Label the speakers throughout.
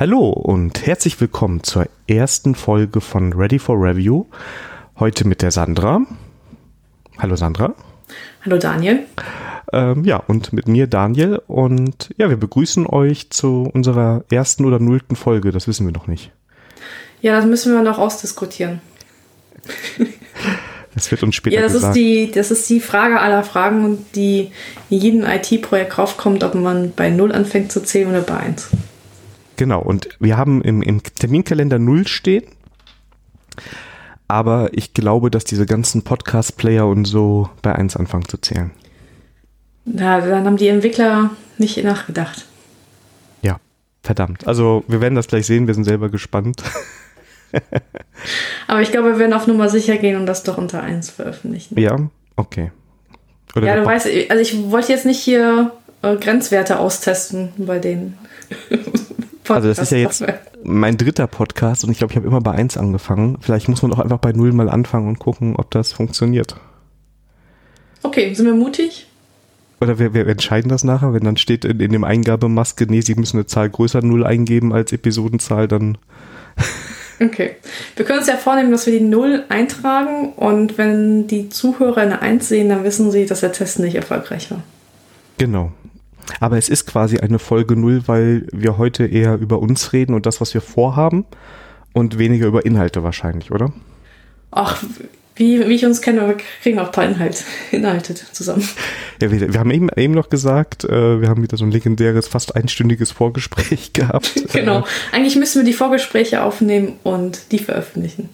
Speaker 1: Hallo und herzlich willkommen zur ersten Folge von Ready for Review. Heute mit der Sandra. Hallo Sandra.
Speaker 2: Hallo Daniel.
Speaker 1: Ähm, ja, und mit mir Daniel. Und ja, wir begrüßen euch zu unserer ersten oder nullten Folge. Das wissen wir noch nicht.
Speaker 2: Ja, das müssen wir noch ausdiskutieren.
Speaker 1: Das wird uns später
Speaker 2: Ja, das
Speaker 1: gesagt.
Speaker 2: ist, die, das ist die Frage aller Fragen, die in jedem IT-Projekt raufkommt, ob man bei 0 anfängt zu zählen oder bei 1.
Speaker 1: Genau, und wir haben im, im Terminkalender null stehen. Aber ich glaube, dass diese ganzen Podcast-Player und so bei 1 anfangen zu zählen.
Speaker 2: Ja, dann haben die Entwickler nicht nachgedacht.
Speaker 1: Ja, verdammt. Also wir werden das gleich sehen, wir sind selber gespannt.
Speaker 2: Aber ich glaube, wir werden auf Nummer sicher gehen und das doch unter 1 veröffentlichen.
Speaker 1: Ja, okay. Oder
Speaker 2: Ja, du weißt, also ich wollte jetzt nicht hier äh, Grenzwerte austesten bei den
Speaker 1: Also das ist ja jetzt mein dritter Podcast und ich glaube, ich habe immer bei 1 angefangen. Vielleicht muss man auch einfach bei 0 mal anfangen und gucken, ob das funktioniert.
Speaker 2: Okay, sind wir mutig?
Speaker 1: Oder wir, wir entscheiden das nachher, wenn dann steht in, in dem Eingabemaske, nee, Sie müssen eine Zahl größer 0 eingeben als Episodenzahl, dann
Speaker 2: Okay. Wir können uns ja vornehmen, dass wir die 0 eintragen und wenn die Zuhörer eine 1 sehen, dann wissen sie, dass der Test nicht erfolgreich war.
Speaker 1: Genau. Aber es ist quasi eine Folge null, weil wir heute eher über uns reden und das, was wir vorhaben und weniger über Inhalte wahrscheinlich, oder?
Speaker 2: Ach, wie, wie ich uns kenne, wir kriegen auch ein paar Inhalte, Inhalte zusammen.
Speaker 1: Ja, wir, wir haben eben, eben noch gesagt, äh, wir haben wieder so ein legendäres, fast einstündiges Vorgespräch gehabt.
Speaker 2: Genau.
Speaker 1: Äh,
Speaker 2: Eigentlich müssen wir die Vorgespräche aufnehmen und die veröffentlichen.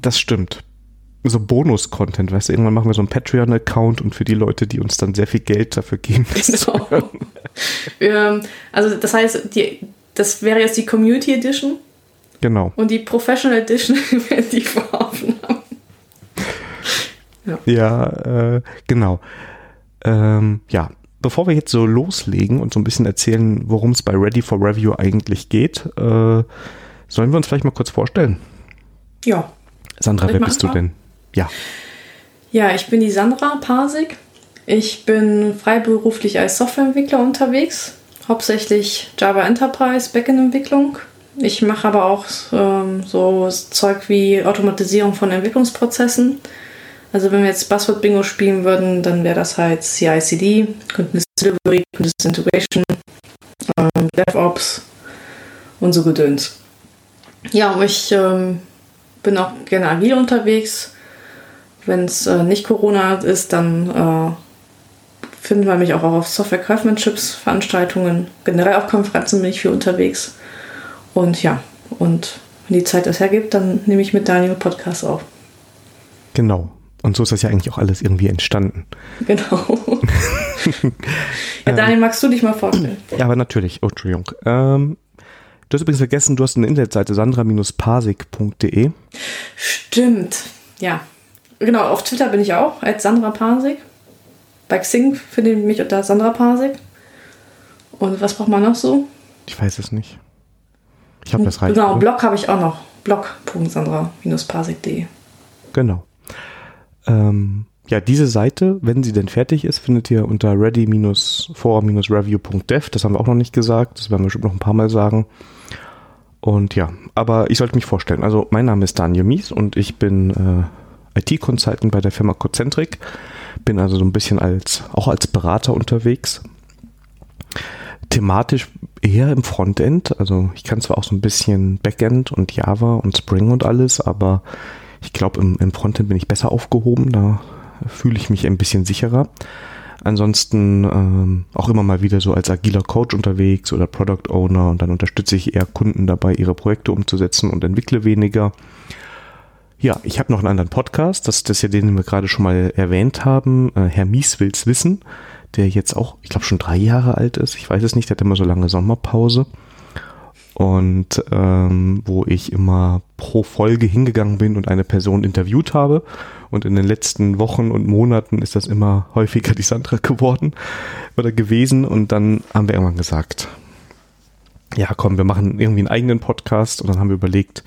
Speaker 1: das stimmt. So Bonus-Content, weißt du, irgendwann machen wir so einen Patreon-Account und für die Leute, die uns dann sehr viel Geld dafür geben, das
Speaker 2: Genau. Ähm, also das heißt, die, das wäre jetzt die Community Edition
Speaker 1: Genau.
Speaker 2: und die Professional Edition wäre die Voraufnahme.
Speaker 1: Ja, äh, genau. Ähm, ja, bevor wir jetzt so loslegen und so ein bisschen erzählen, worum es bei Ready for Review eigentlich geht, äh, sollen wir uns vielleicht mal kurz vorstellen?
Speaker 2: Ja.
Speaker 1: Sandra, wer bist du denn? Ja,
Speaker 2: Ja, ich bin die Sandra Pasig. Ich bin freiberuflich als Softwareentwickler unterwegs, hauptsächlich Java Enterprise Backend-Entwicklung. Ich mache aber auch ähm, so Zeug wie Automatisierung von Entwicklungsprozessen. Also wenn wir jetzt Buzzword Bingo spielen würden, dann wäre das halt CI/CD, Continuous Delivery, Continuous Integration, ähm, DevOps und so Gedöns. Ja, ich ähm, bin auch gerne agil unterwegs. Wenn es äh, nicht Corona ist, dann äh, finden wir mich auch auf Software Craftsmanships Veranstaltungen. Generell auf Konferenzen bin ich viel unterwegs. Und ja, und wenn die Zeit das hergibt, dann nehme ich mit Daniel Podcast auf.
Speaker 1: genau. Und so ist das ja eigentlich auch alles irgendwie entstanden.
Speaker 2: Genau. ja, Daniel, magst du dich mal vorstellen?
Speaker 1: Ja, aber natürlich. Oh, Entschuldigung. Ähm, du hast übrigens vergessen, du hast eine Internetseite sandra-pasig.de.
Speaker 2: Stimmt. Ja. Genau, auf Twitter bin ich auch, als Sandra Pasig. Bei Xing findet ihr mich unter Sandra Pasig. Und was braucht man noch so?
Speaker 1: Ich weiß es nicht. Ich glaube, das reicht.
Speaker 2: Genau,
Speaker 1: oder?
Speaker 2: Blog habe ich auch noch. blog.sandra-pasig.de.
Speaker 1: Genau. Ähm, ja, diese Seite, wenn sie denn fertig ist, findet ihr unter ready-for-review.dev. Das haben wir auch noch nicht gesagt. Das werden wir bestimmt noch ein paar Mal sagen. Und ja, aber ich sollte mich vorstellen. Also, mein Name ist Daniel Mies und ich bin äh, IT-Consultant bei der Firma Cocentric. Bin also so ein bisschen als, auch als Berater unterwegs. Thematisch eher im Frontend. Also, ich kann zwar auch so ein bisschen Backend und Java und Spring und alles, aber ich glaube, im, im Frontend bin ich besser aufgehoben. Da fühle ich mich ein bisschen sicherer. Ansonsten ähm, auch immer mal wieder so als agiler Coach unterwegs oder Product Owner und dann unterstütze ich eher Kunden dabei, ihre Projekte umzusetzen und entwickle weniger. Ja, ich habe noch einen anderen Podcast, das, das ist ja den, den wir gerade schon mal erwähnt haben. Äh, Herr Mies will's wissen, der jetzt auch, ich glaube, schon drei Jahre alt ist. Ich weiß es nicht, der hat immer so lange Sommerpause und ähm, wo ich immer pro Folge hingegangen bin und eine Person interviewt habe. Und in den letzten Wochen und Monaten ist das immer häufiger die Sandra geworden oder gewesen. Und dann haben wir irgendwann gesagt, ja komm, wir machen irgendwie einen eigenen Podcast. Und dann haben wir überlegt,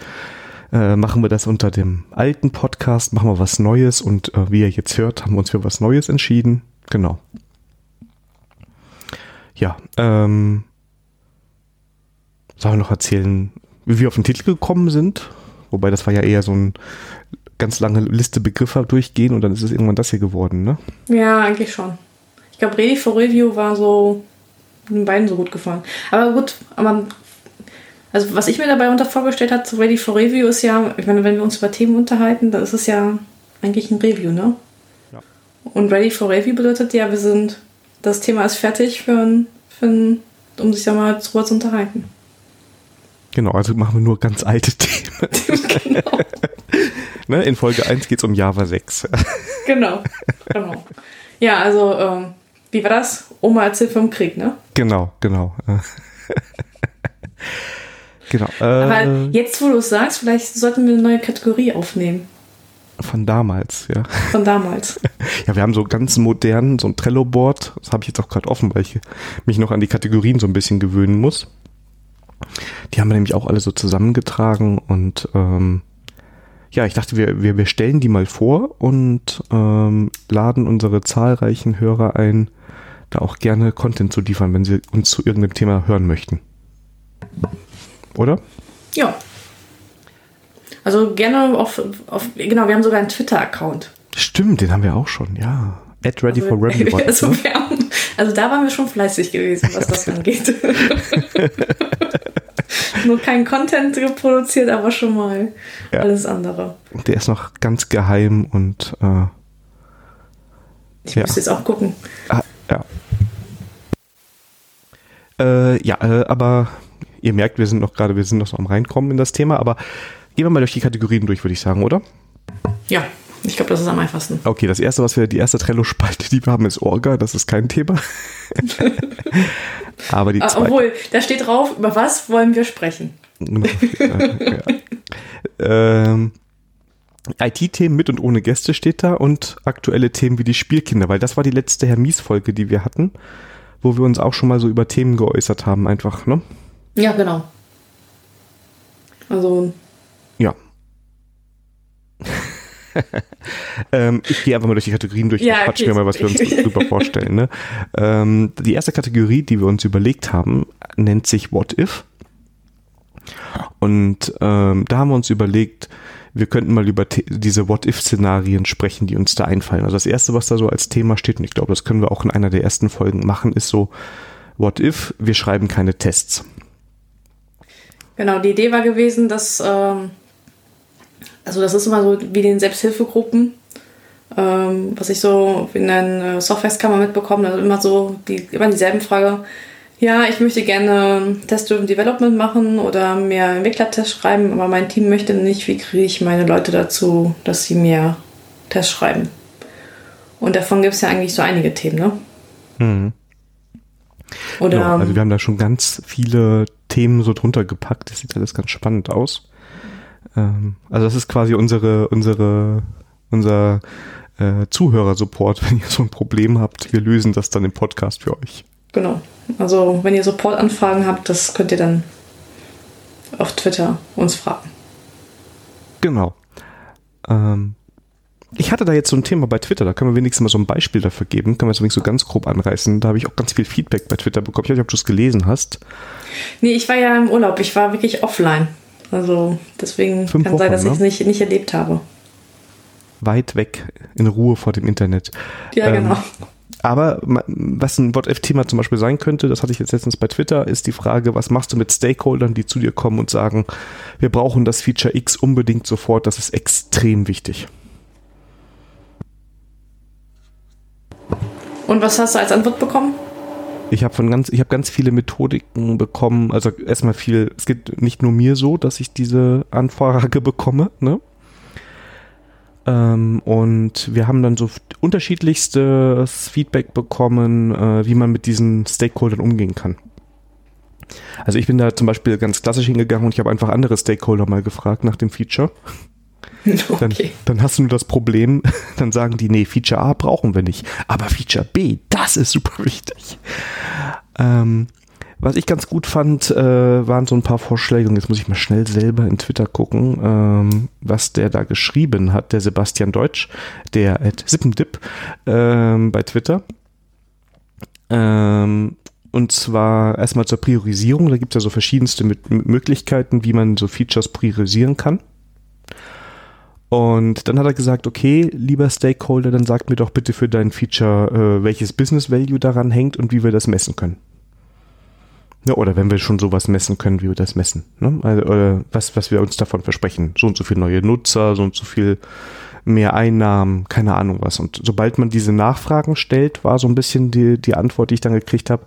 Speaker 1: äh, machen wir das unter dem alten Podcast, machen wir was Neues. Und äh, wie ihr jetzt hört, haben wir uns für was Neues entschieden. Genau. Ja, ähm, sollen wir noch erzählen, wie wir auf den Titel gekommen sind? Wobei das war ja eher so ein ganz lange Liste Begriffe durchgehen und dann ist es irgendwann das hier geworden, ne?
Speaker 2: Ja, eigentlich schon. Ich glaube, Ready for Review war so den beiden so gut gefallen. Aber gut, aber also was ich mir dabei unter vorgestellt habe zu Ready for Review ist ja, ich meine, wenn wir uns über Themen unterhalten, dann ist es ja eigentlich ein Review, ne? Ja. Und Ready for Review bedeutet ja, wir sind, das Thema ist fertig für ein, für ein um sich da mal drüber zu unterhalten.
Speaker 1: Genau, also machen wir nur ganz alte Themen. genau. ne, in Folge 1 geht es um Java 6.
Speaker 2: genau, genau. Ja, also, ähm, wie war das? Oma erzählt vom Krieg, ne?
Speaker 1: Genau, genau.
Speaker 2: Genau. Äh, Aber jetzt, wo du es sagst, vielleicht sollten wir eine neue Kategorie aufnehmen.
Speaker 1: Von damals, ja.
Speaker 2: Von damals.
Speaker 1: Ja, wir haben so ganz modern, so ein Trello-Board. Das habe ich jetzt auch gerade offen, weil ich mich noch an die Kategorien so ein bisschen gewöhnen muss. Die haben wir nämlich auch alle so zusammengetragen und ähm, ja, ich dachte, wir, wir, wir stellen die mal vor und ähm, laden unsere zahlreichen Hörer ein, da auch gerne Content zu liefern, wenn sie uns zu irgendeinem Thema hören möchten. Oder?
Speaker 2: Ja. Also gerne auf, auf genau, wir haben sogar einen Twitter-Account.
Speaker 1: Stimmt, den haben wir auch schon, ja. At Ready also, for Review.
Speaker 2: Also, ne? haben, also da waren wir schon fleißig gewesen, was das angeht. Nur kein Content produziert, aber schon mal ja. alles andere.
Speaker 1: Der ist noch ganz geheim und äh,
Speaker 2: ich ja. muss jetzt auch gucken.
Speaker 1: Ah, ja. Äh, ja, äh, aber ihr merkt, wir sind noch gerade, wir sind noch so am Reinkommen in das Thema, aber gehen wir mal durch die Kategorien durch, würde ich sagen, oder?
Speaker 2: Ja, ich glaube, das ist am einfachsten.
Speaker 1: Okay, das erste, was wir, die erste Trello-Spalte, die wir haben, ist Orga. Das ist kein Thema. Aber die ah, zweite.
Speaker 2: Obwohl, da steht drauf, über was wollen wir sprechen?
Speaker 1: ja. ähm, IT-Themen mit und ohne Gäste steht da und aktuelle Themen wie die Spielkinder, weil das war die letzte Hermies-Folge, die wir hatten, wo wir uns auch schon mal so über Themen geäußert haben, einfach, ne?
Speaker 2: Ja, genau. Also.
Speaker 1: Ja. ähm, ich gehe einfach mal durch die Kategorien durch
Speaker 2: ja,
Speaker 1: und quatschen okay. mir mal, was wir uns drüber vorstellen. Ne? Ähm, die erste Kategorie, die wir uns überlegt haben, nennt sich What If. Und ähm, da haben wir uns überlegt, wir könnten mal über diese What-If-Szenarien sprechen, die uns da einfallen. Also das erste, was da so als Thema steht, und ich glaube, das können wir auch in einer der ersten Folgen machen, ist so, What if, wir schreiben keine Tests.
Speaker 2: Genau, die Idee war gewesen, dass ähm, also das ist immer so wie den Selbsthilfegruppen, ähm, was ich so in den äh, Softwareskammer mitbekomme, also immer so die, immer dieselben Frage. Ja, ich möchte gerne Test-Driven Development machen oder mehr Entwicklertests schreiben, aber mein Team möchte nicht. Wie kriege ich meine Leute dazu, dass sie mehr Tests schreiben? Und davon gibt es ja eigentlich so einige Themen, ne? Mhm.
Speaker 1: Oder, ja, also wir haben da schon ganz viele Themen so drunter gepackt. Das sieht alles ganz spannend aus. Ähm, also das ist quasi unsere, unsere, unser äh, Zuhörersupport, wenn ihr so ein Problem habt. Wir lösen das dann im Podcast für euch.
Speaker 2: Genau. Also wenn ihr Supportanfragen habt, das könnt ihr dann auf Twitter uns fragen.
Speaker 1: Genau. Ähm, ich hatte da jetzt so ein Thema bei Twitter, da können wir wenigstens mal so ein Beispiel dafür geben. Können wir es übrigens so ganz grob anreißen. Da habe ich auch ganz viel Feedback bei Twitter bekommen. Ich weiß nicht, ob du es gelesen hast.
Speaker 2: Nee, ich war ja im Urlaub. Ich war wirklich offline. Also deswegen Fünf kann Wochen, sein, dass ich es ne? nicht, nicht erlebt habe.
Speaker 1: Weit weg, in Ruhe vor dem Internet.
Speaker 2: Ja, ähm, genau.
Speaker 1: Aber was ein What-If-Thema zum Beispiel sein könnte, das hatte ich jetzt letztens bei Twitter, ist die Frage, was machst du mit Stakeholdern, die zu dir kommen und sagen, wir brauchen das Feature X unbedingt sofort, das ist extrem wichtig.
Speaker 2: Und was hast du als Antwort bekommen?
Speaker 1: Ich habe von ganz, ich habe ganz viele Methodiken bekommen. Also erstmal viel. Es geht nicht nur mir so, dass ich diese Anfrage bekomme. Ne? Ähm, und wir haben dann so unterschiedlichstes Feedback bekommen, äh, wie man mit diesen Stakeholdern umgehen kann. Also ich bin da zum Beispiel ganz klassisch hingegangen und ich habe einfach andere Stakeholder mal gefragt nach dem Feature. Okay. Dann, dann, hast du nur das Problem, dann sagen die, nee, Feature A brauchen wir nicht, aber Feature B, das ist super wichtig. Ähm, was ich ganz gut fand, äh, waren so ein paar Vorschläge, und jetzt muss ich mal schnell selber in Twitter gucken, ähm, was der da geschrieben hat, der Sebastian Deutsch, der at Sippendip ähm, bei Twitter. Ähm, Und zwar erstmal zur Priorisierung. Da gibt es ja so verschiedenste Möglichkeiten, wie man so Features priorisieren kann. Und dann hat er gesagt, okay, lieber Stakeholder, dann sag mir doch bitte für dein Feature, äh, welches Business Value daran hängt und wie wir das messen können. Ja, oder wenn wir schon sowas messen können, wie wir das messen. Ne? Also, oder was, was wir uns davon versprechen. So und so viele neue Nutzer, so und so viel mehr Einnahmen, keine Ahnung was. Und sobald man diese Nachfragen stellt, war so ein bisschen die, die Antwort, die ich dann gekriegt habe.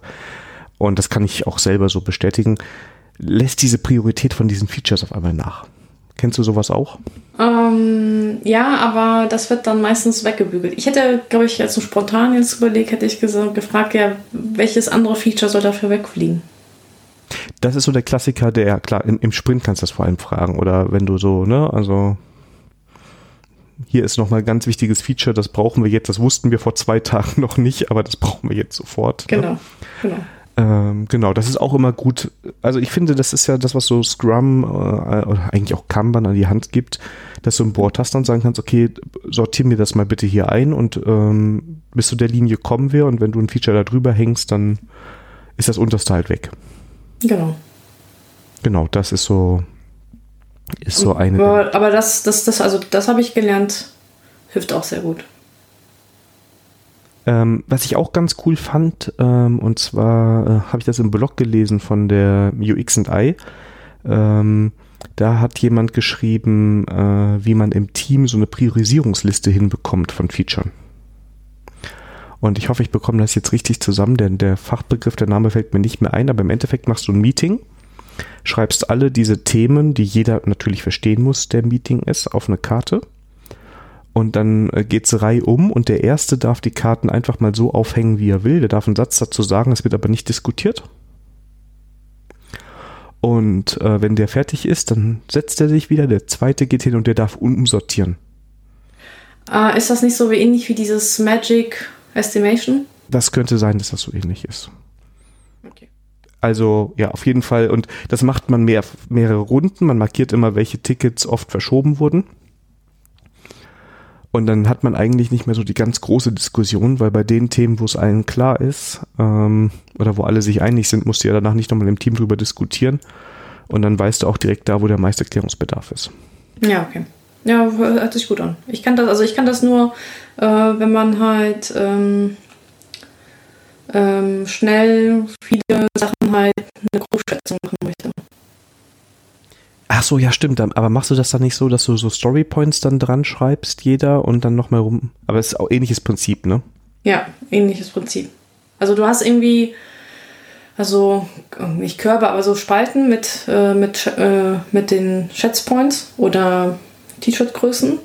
Speaker 1: Und das kann ich auch selber so bestätigen, lässt diese Priorität von diesen Features auf einmal nach. Kennst du sowas auch?
Speaker 2: Ähm, ja, aber das wird dann meistens weggebügelt. Ich hätte, glaube ich, jetzt so spontan jetzt überlegt, hätte ich gesagt, gefragt, ja, welches andere Feature soll dafür wegfliegen?
Speaker 1: Das ist so der Klassiker, der, klar, im, Sprint kannst du das vor allem fragen. Oder wenn du so, ne, also hier ist nochmal ein ganz wichtiges Feature, das brauchen wir jetzt, das wussten wir vor zwei Tagen noch nicht, aber das brauchen wir jetzt sofort.
Speaker 2: Genau, ne? genau.
Speaker 1: Ähm, genau, das ist auch immer gut. Also ich finde, das ist ja das, was so Scrum äh, oder eigentlich auch Kanban an die Hand gibt, dass du ein Board hast und sagen kannst, okay, sortier mir das mal bitte hier ein und ähm, bis zu der Linie kommen wir und wenn du ein Feature da drüber hängst, dann ist das unterste halt weg.
Speaker 2: Genau.
Speaker 1: Genau, das ist so, ist so eine.
Speaker 2: Aber, aber das, das, das, also das habe ich gelernt, hilft auch sehr gut.
Speaker 1: Ähm, was ich auch ganz cool fand, ähm, und zwar äh, habe ich das im Blog gelesen von der UX&I. Ähm, da hat jemand geschrieben, äh, wie man im Team so eine Priorisierungsliste hinbekommt von Features. Und ich hoffe, ich bekomme das jetzt richtig zusammen, denn der Fachbegriff, der Name fällt mir nicht mehr ein, aber im Endeffekt machst du ein Meeting, schreibst alle diese Themen, die jeder natürlich verstehen muss, der Meeting ist, auf eine Karte und dann äh, geht es Reihe um und der Erste darf die Karten einfach mal so aufhängen, wie er will. Der darf einen Satz dazu sagen, es wird aber nicht diskutiert. Und äh, wenn der fertig ist, dann setzt er sich wieder, der Zweite geht hin und der darf umsortieren.
Speaker 2: Uh, ist das nicht so ähnlich wie dieses Magic Estimation?
Speaker 1: Das könnte sein, dass das so ähnlich ist. Okay. Also ja, auf jeden Fall. Und das macht man mehr, mehrere Runden. Man markiert immer, welche Tickets oft verschoben wurden. Und dann hat man eigentlich nicht mehr so die ganz große Diskussion, weil bei den Themen, wo es allen klar ist, ähm, oder wo alle sich einig sind, musst du ja danach nicht nochmal im Team drüber diskutieren. Und dann weißt du auch direkt da, wo der meiste Erklärungsbedarf ist.
Speaker 2: Ja, okay. Ja, hört sich gut an. Ich kann das, also ich kann das nur, äh, wenn man halt ähm, ähm, schnell viele Sachen halt eine Großschätzung machen möchte.
Speaker 1: Ach so, ja, stimmt. Aber machst du das dann nicht so, dass du so Storypoints dann dran schreibst, jeder und dann nochmal rum? Aber es ist auch ähnliches Prinzip, ne?
Speaker 2: Ja, ähnliches Prinzip. Also du hast irgendwie, also nicht Körbe, aber so Spalten mit, äh, mit, äh, mit den Schätzpoints oder T-Shirt-Größen.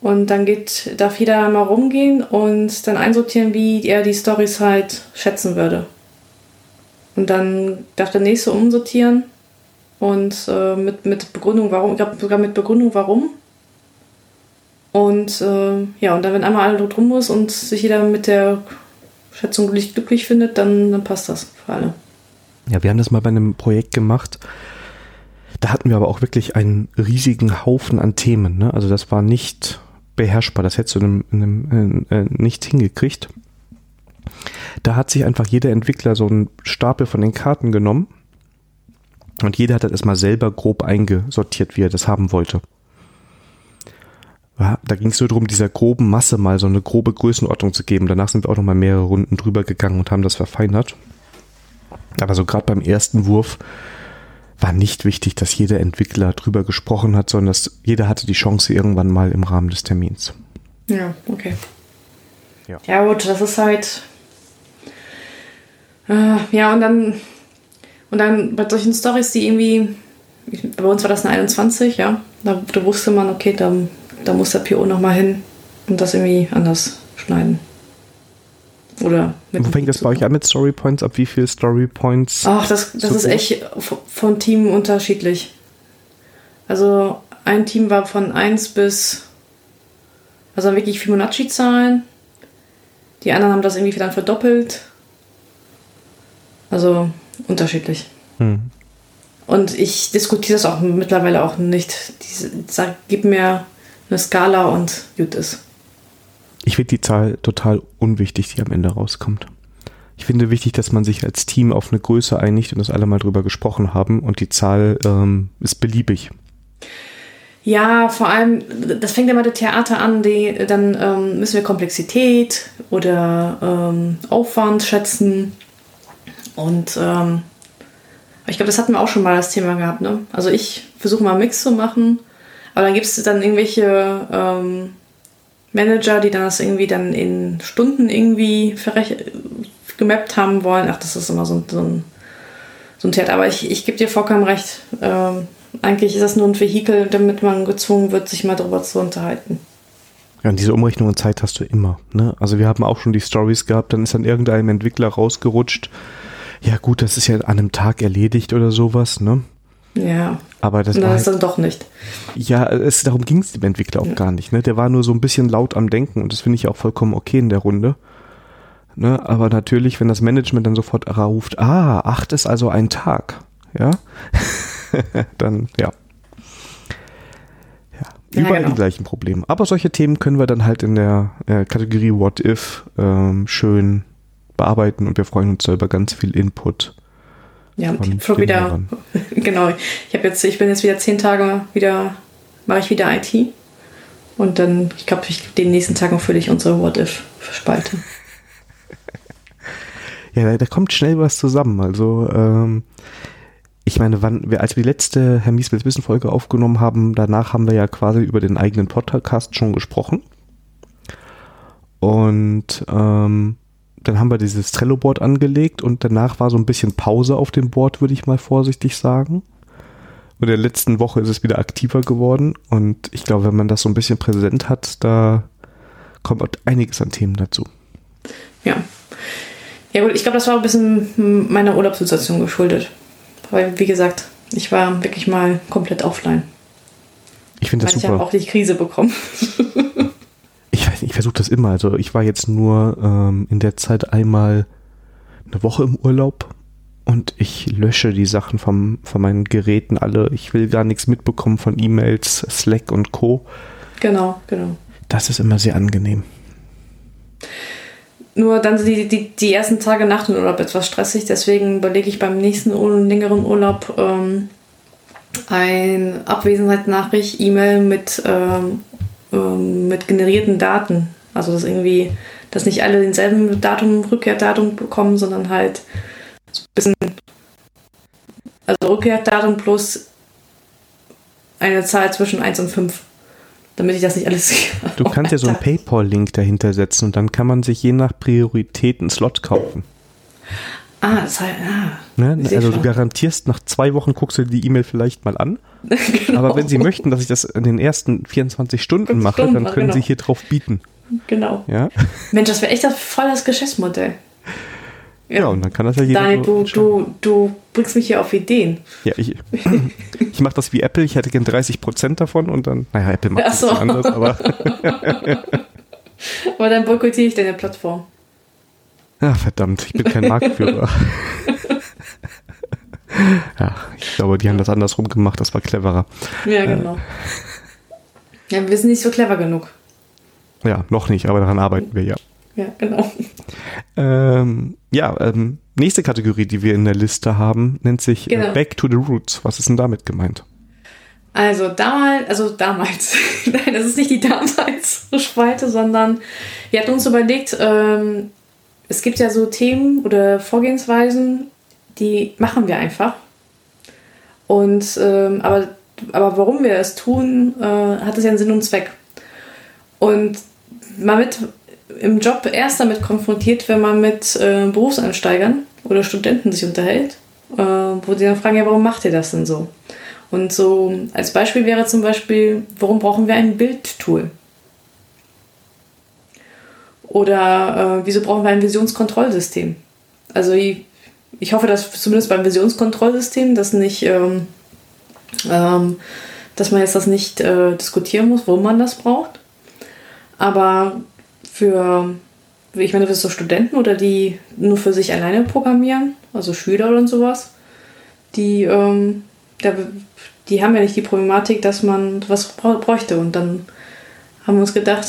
Speaker 2: Und dann geht, darf jeder mal rumgehen und dann einsortieren, wie er die Stories halt schätzen würde. Und dann darf der nächste umsortieren und äh, mit, mit Begründung warum, ich glaube sogar mit Begründung warum. Und äh, ja, und dann, wenn einmal alle drum muss und sich jeder mit der Schätzung glücklich, glücklich findet, dann, dann passt das für alle.
Speaker 1: Ja, wir haben das mal bei einem Projekt gemacht. Da hatten wir aber auch wirklich einen riesigen Haufen an Themen. Ne? Also das war nicht beherrschbar. Das hättest du in einem, in einem, äh, nicht hingekriegt. Da hat sich einfach jeder Entwickler so einen Stapel von den Karten genommen und jeder hat das erstmal selber grob eingesortiert, wie er das haben wollte. Da ging es nur darum, dieser groben Masse mal so eine grobe Größenordnung zu geben. Danach sind wir auch noch mal mehrere Runden drüber gegangen und haben das verfeinert. Aber so gerade beim ersten Wurf war nicht wichtig, dass jeder Entwickler drüber gesprochen hat, sondern dass jeder hatte die Chance irgendwann mal im Rahmen des Termins.
Speaker 2: Ja, okay. Ja, ja gut, das ist halt. Äh, ja, und dann und dann bei solchen Stories, die irgendwie, bei uns war das eine 21, ja, da, da wusste man, okay, da, da muss der PO nochmal hin und das irgendwie anders schneiden. Oder
Speaker 1: mit Wo fängt das bei euch an mit Story Points? Ab wie viele Story Points?
Speaker 2: Ach, das, das ist echt von Team unterschiedlich. Also ein Team war von 1 bis, also wirklich Fibonacci-Zahlen. Die anderen haben das irgendwie dann verdoppelt. Also unterschiedlich. Hm. Und ich diskutiere das auch mittlerweile auch nicht. Diese, sag, gib mir eine Skala und gut ist.
Speaker 1: Ich finde die Zahl total unwichtig, die am Ende rauskommt. ich finde wichtig, dass man sich als Team auf eine Größe einigt und das alle mal drüber gesprochen haben und die Zahl ähm, ist beliebig.
Speaker 2: Ja, vor allem, das fängt ja mal der Theater an, die, dann ähm, müssen wir Komplexität oder ähm, Aufwand schätzen. Und ähm, ich glaube, das hatten wir auch schon mal das Thema gehabt. Ne? Also ich versuche mal einen Mix zu machen, aber dann gibt es dann irgendwelche ähm, Manager, die dann das irgendwie dann in Stunden irgendwie gemappt haben wollen. Ach, das ist immer so, so ein, so ein Theater. Aber ich, ich gebe dir vollkommen recht. Ähm, eigentlich ist das nur ein Vehikel, damit man gezwungen wird, sich mal darüber zu unterhalten.
Speaker 1: Ja, und diese Umrechnung und Zeit hast du immer. Ne? Also wir haben auch schon die Stories gehabt, dann ist dann irgendeinem Entwickler rausgerutscht. Ja gut, das ist ja an einem Tag erledigt oder sowas, ne?
Speaker 2: Ja.
Speaker 1: Aber das,
Speaker 2: das
Speaker 1: war
Speaker 2: ist
Speaker 1: halt,
Speaker 2: dann doch nicht.
Speaker 1: Ja, es, darum ging es dem Entwickler auch ja. gar nicht. Ne? Der war nur so ein bisschen laut am Denken und das finde ich auch vollkommen okay in der Runde. Ne? Aber natürlich, wenn das Management dann sofort ruft, ah, acht ist also ein Tag, ja, dann ja. Ja, überall ja, genau. die gleichen Probleme. Aber solche Themen können wir dann halt in der äh, Kategorie What If ähm, schön bearbeiten und wir freuen uns über ganz viel Input.
Speaker 2: Ja, schon wieder, genau. Ich habe jetzt, ich bin jetzt wieder zehn Tage wieder, mache ich wieder IT. Und dann, ich glaube, ich, den nächsten Tagen fülle ich unsere What If-Spalte.
Speaker 1: ja, da, kommt schnell was zusammen. Also, ähm, ich meine, wann wir, als wir die letzte Herr Mieswils Wissen Folge aufgenommen haben, danach haben wir ja quasi über den eigenen Podcast schon gesprochen. Und ähm, dann haben wir dieses Trello-Board angelegt und danach war so ein bisschen Pause auf dem Board, würde ich mal vorsichtig sagen. Und in der letzten Woche ist es wieder aktiver geworden und ich glaube, wenn man das so ein bisschen präsent hat, da kommt einiges an Themen dazu.
Speaker 2: Ja. Ja gut, ich glaube, das war ein bisschen meiner Urlaubssituation geschuldet. Weil, wie gesagt, ich war wirklich mal komplett offline.
Speaker 1: Ich finde das super.
Speaker 2: Ich habe auch die Krise bekommen.
Speaker 1: ich weiß nicht, ich versuche das immer. Also ich war jetzt nur ähm, in der Zeit einmal eine Woche im Urlaub und ich lösche die Sachen vom, von meinen Geräten alle. Ich will gar nichts mitbekommen von E-Mails, Slack und Co.
Speaker 2: Genau, genau.
Speaker 1: Das ist immer sehr angenehm.
Speaker 2: Nur dann sind die, die, die ersten Tage nach dem Urlaub etwas stressig, deswegen überlege ich beim nächsten längeren Urlaub ähm, ein Abwesenheitsnachricht, E-Mail mit ähm, ähm, mit generierten Daten. Also dass irgendwie, dass nicht alle denselben Datum, Rückkehrdatum bekommen, sondern halt so ein bisschen, also Rückkehrdatum plus eine Zahl zwischen 1 und 5 damit ich das nicht alles.
Speaker 1: Du kannst ja so einen PayPal-Link dahinter setzen und dann kann man sich je nach Priorität einen Slot kaufen.
Speaker 2: Ah, das heißt, ah,
Speaker 1: ne? Also du garantierst, nach zwei Wochen guckst du die E-Mail vielleicht mal an. genau. Aber wenn sie möchten, dass ich das in den ersten 24 Stunden mache, Stunden, dann können genau. sie hier drauf bieten.
Speaker 2: Genau.
Speaker 1: Ja?
Speaker 2: Mensch, das wäre echt das voll das Geschäftsmodell.
Speaker 1: Ja, ja, und dann kann das ja jeder.
Speaker 2: Daniel, du, du, du bringst mich hier auf Ideen.
Speaker 1: Ja, ich, ich mache das wie Apple. Ich hätte gern 30 Prozent davon und dann, naja, Apple macht das so. anders, aber.
Speaker 2: aber dann boykottiere ich deine Plattform.
Speaker 1: Ja, verdammt, ich bin kein Marktführer. ja, ich glaube, die haben das andersrum gemacht, das war cleverer.
Speaker 2: Ja, genau. Äh, ja, wir sind nicht so clever genug.
Speaker 1: Ja, noch nicht, aber daran arbeiten wir ja.
Speaker 2: Ja, genau.
Speaker 1: Ähm, ja, ähm, nächste Kategorie, die wir in der Liste haben, nennt sich äh, genau. Back to the Roots. Was ist denn damit gemeint?
Speaker 2: Also damals, also damals, nein, das ist nicht die damals Spalte, sondern wir hatten uns überlegt, ähm, es gibt ja so Themen oder Vorgehensweisen, die machen wir einfach. Und ähm, aber, aber warum wir es tun, äh, hat es ja einen Sinn und Zweck. Und man wird im Job erst damit konfrontiert, wenn man mit äh, Berufseinsteigern oder Studenten sich unterhält, äh, wo die dann fragen, ja, warum macht ihr das denn so? Und so als Beispiel wäre zum Beispiel, warum brauchen wir ein Bildtool? Oder äh, wieso brauchen wir ein Visionskontrollsystem? Also ich, ich hoffe, dass zumindest beim Visionskontrollsystem das nicht, ähm, ähm, dass man jetzt das nicht äh, diskutieren muss, wo man das braucht. Aber für, ich meine, das so Studenten oder die nur für sich alleine programmieren, also Schüler oder sowas, die, ähm, da, die haben ja nicht die Problematik, dass man was bräuchte. Und dann haben wir uns gedacht,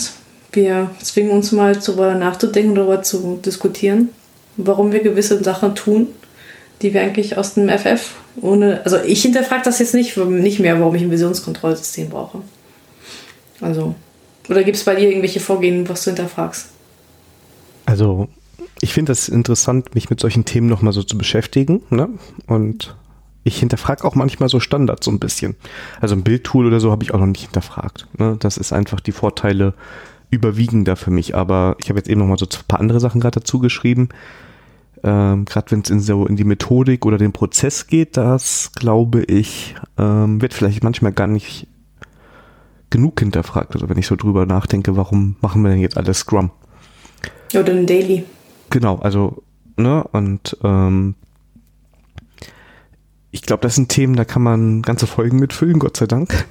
Speaker 2: wir zwingen uns mal darüber nachzudenken, darüber zu diskutieren, warum wir gewisse Sachen tun, die wir eigentlich aus dem FF ohne. Also ich hinterfrage das jetzt nicht, nicht mehr, warum ich ein Visionskontrollsystem brauche. Also. Oder gibt es bei dir irgendwelche Vorgehen, was du hinterfragst?
Speaker 1: Also, ich finde das interessant, mich mit solchen Themen nochmal so zu beschäftigen. Ne? Und ich hinterfrage auch manchmal so Standards so ein bisschen. Also ein Bildtool oder so habe ich auch noch nicht hinterfragt. Ne? Das ist einfach die Vorteile überwiegen da für mich. Aber ich habe jetzt eben nochmal so ein paar andere Sachen gerade dazu geschrieben. Ähm, gerade wenn es in so in die Methodik oder den Prozess geht, das glaube ich, ähm, wird vielleicht manchmal gar nicht genug hinterfragt. Also wenn ich so drüber nachdenke, warum machen wir denn jetzt alles Scrum?
Speaker 2: Oder ein Daily.
Speaker 1: Genau, also, ne, und ähm, ich glaube, das sind Themen, da kann man ganze Folgen mitfüllen, Gott sei Dank.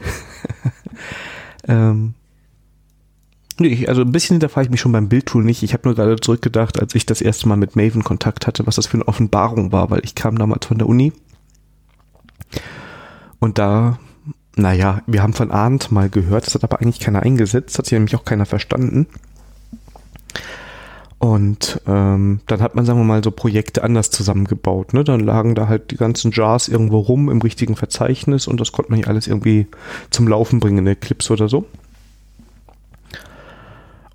Speaker 1: ähm, nee, also ein bisschen hinterfrage ich mich schon beim Bildtool nicht. Ich habe nur gerade zurückgedacht, als ich das erste Mal mit Maven Kontakt hatte, was das für eine Offenbarung war, weil ich kam damals von der Uni. Und da naja, wir haben von Arndt mal gehört, das hat aber eigentlich keiner eingesetzt, hat sich nämlich auch keiner verstanden. Und ähm, dann hat man, sagen wir mal, so Projekte anders zusammengebaut. Ne? Dann lagen da halt die ganzen Jars irgendwo rum im richtigen Verzeichnis und das konnte man nicht alles irgendwie zum Laufen bringen in Eclipse oder so.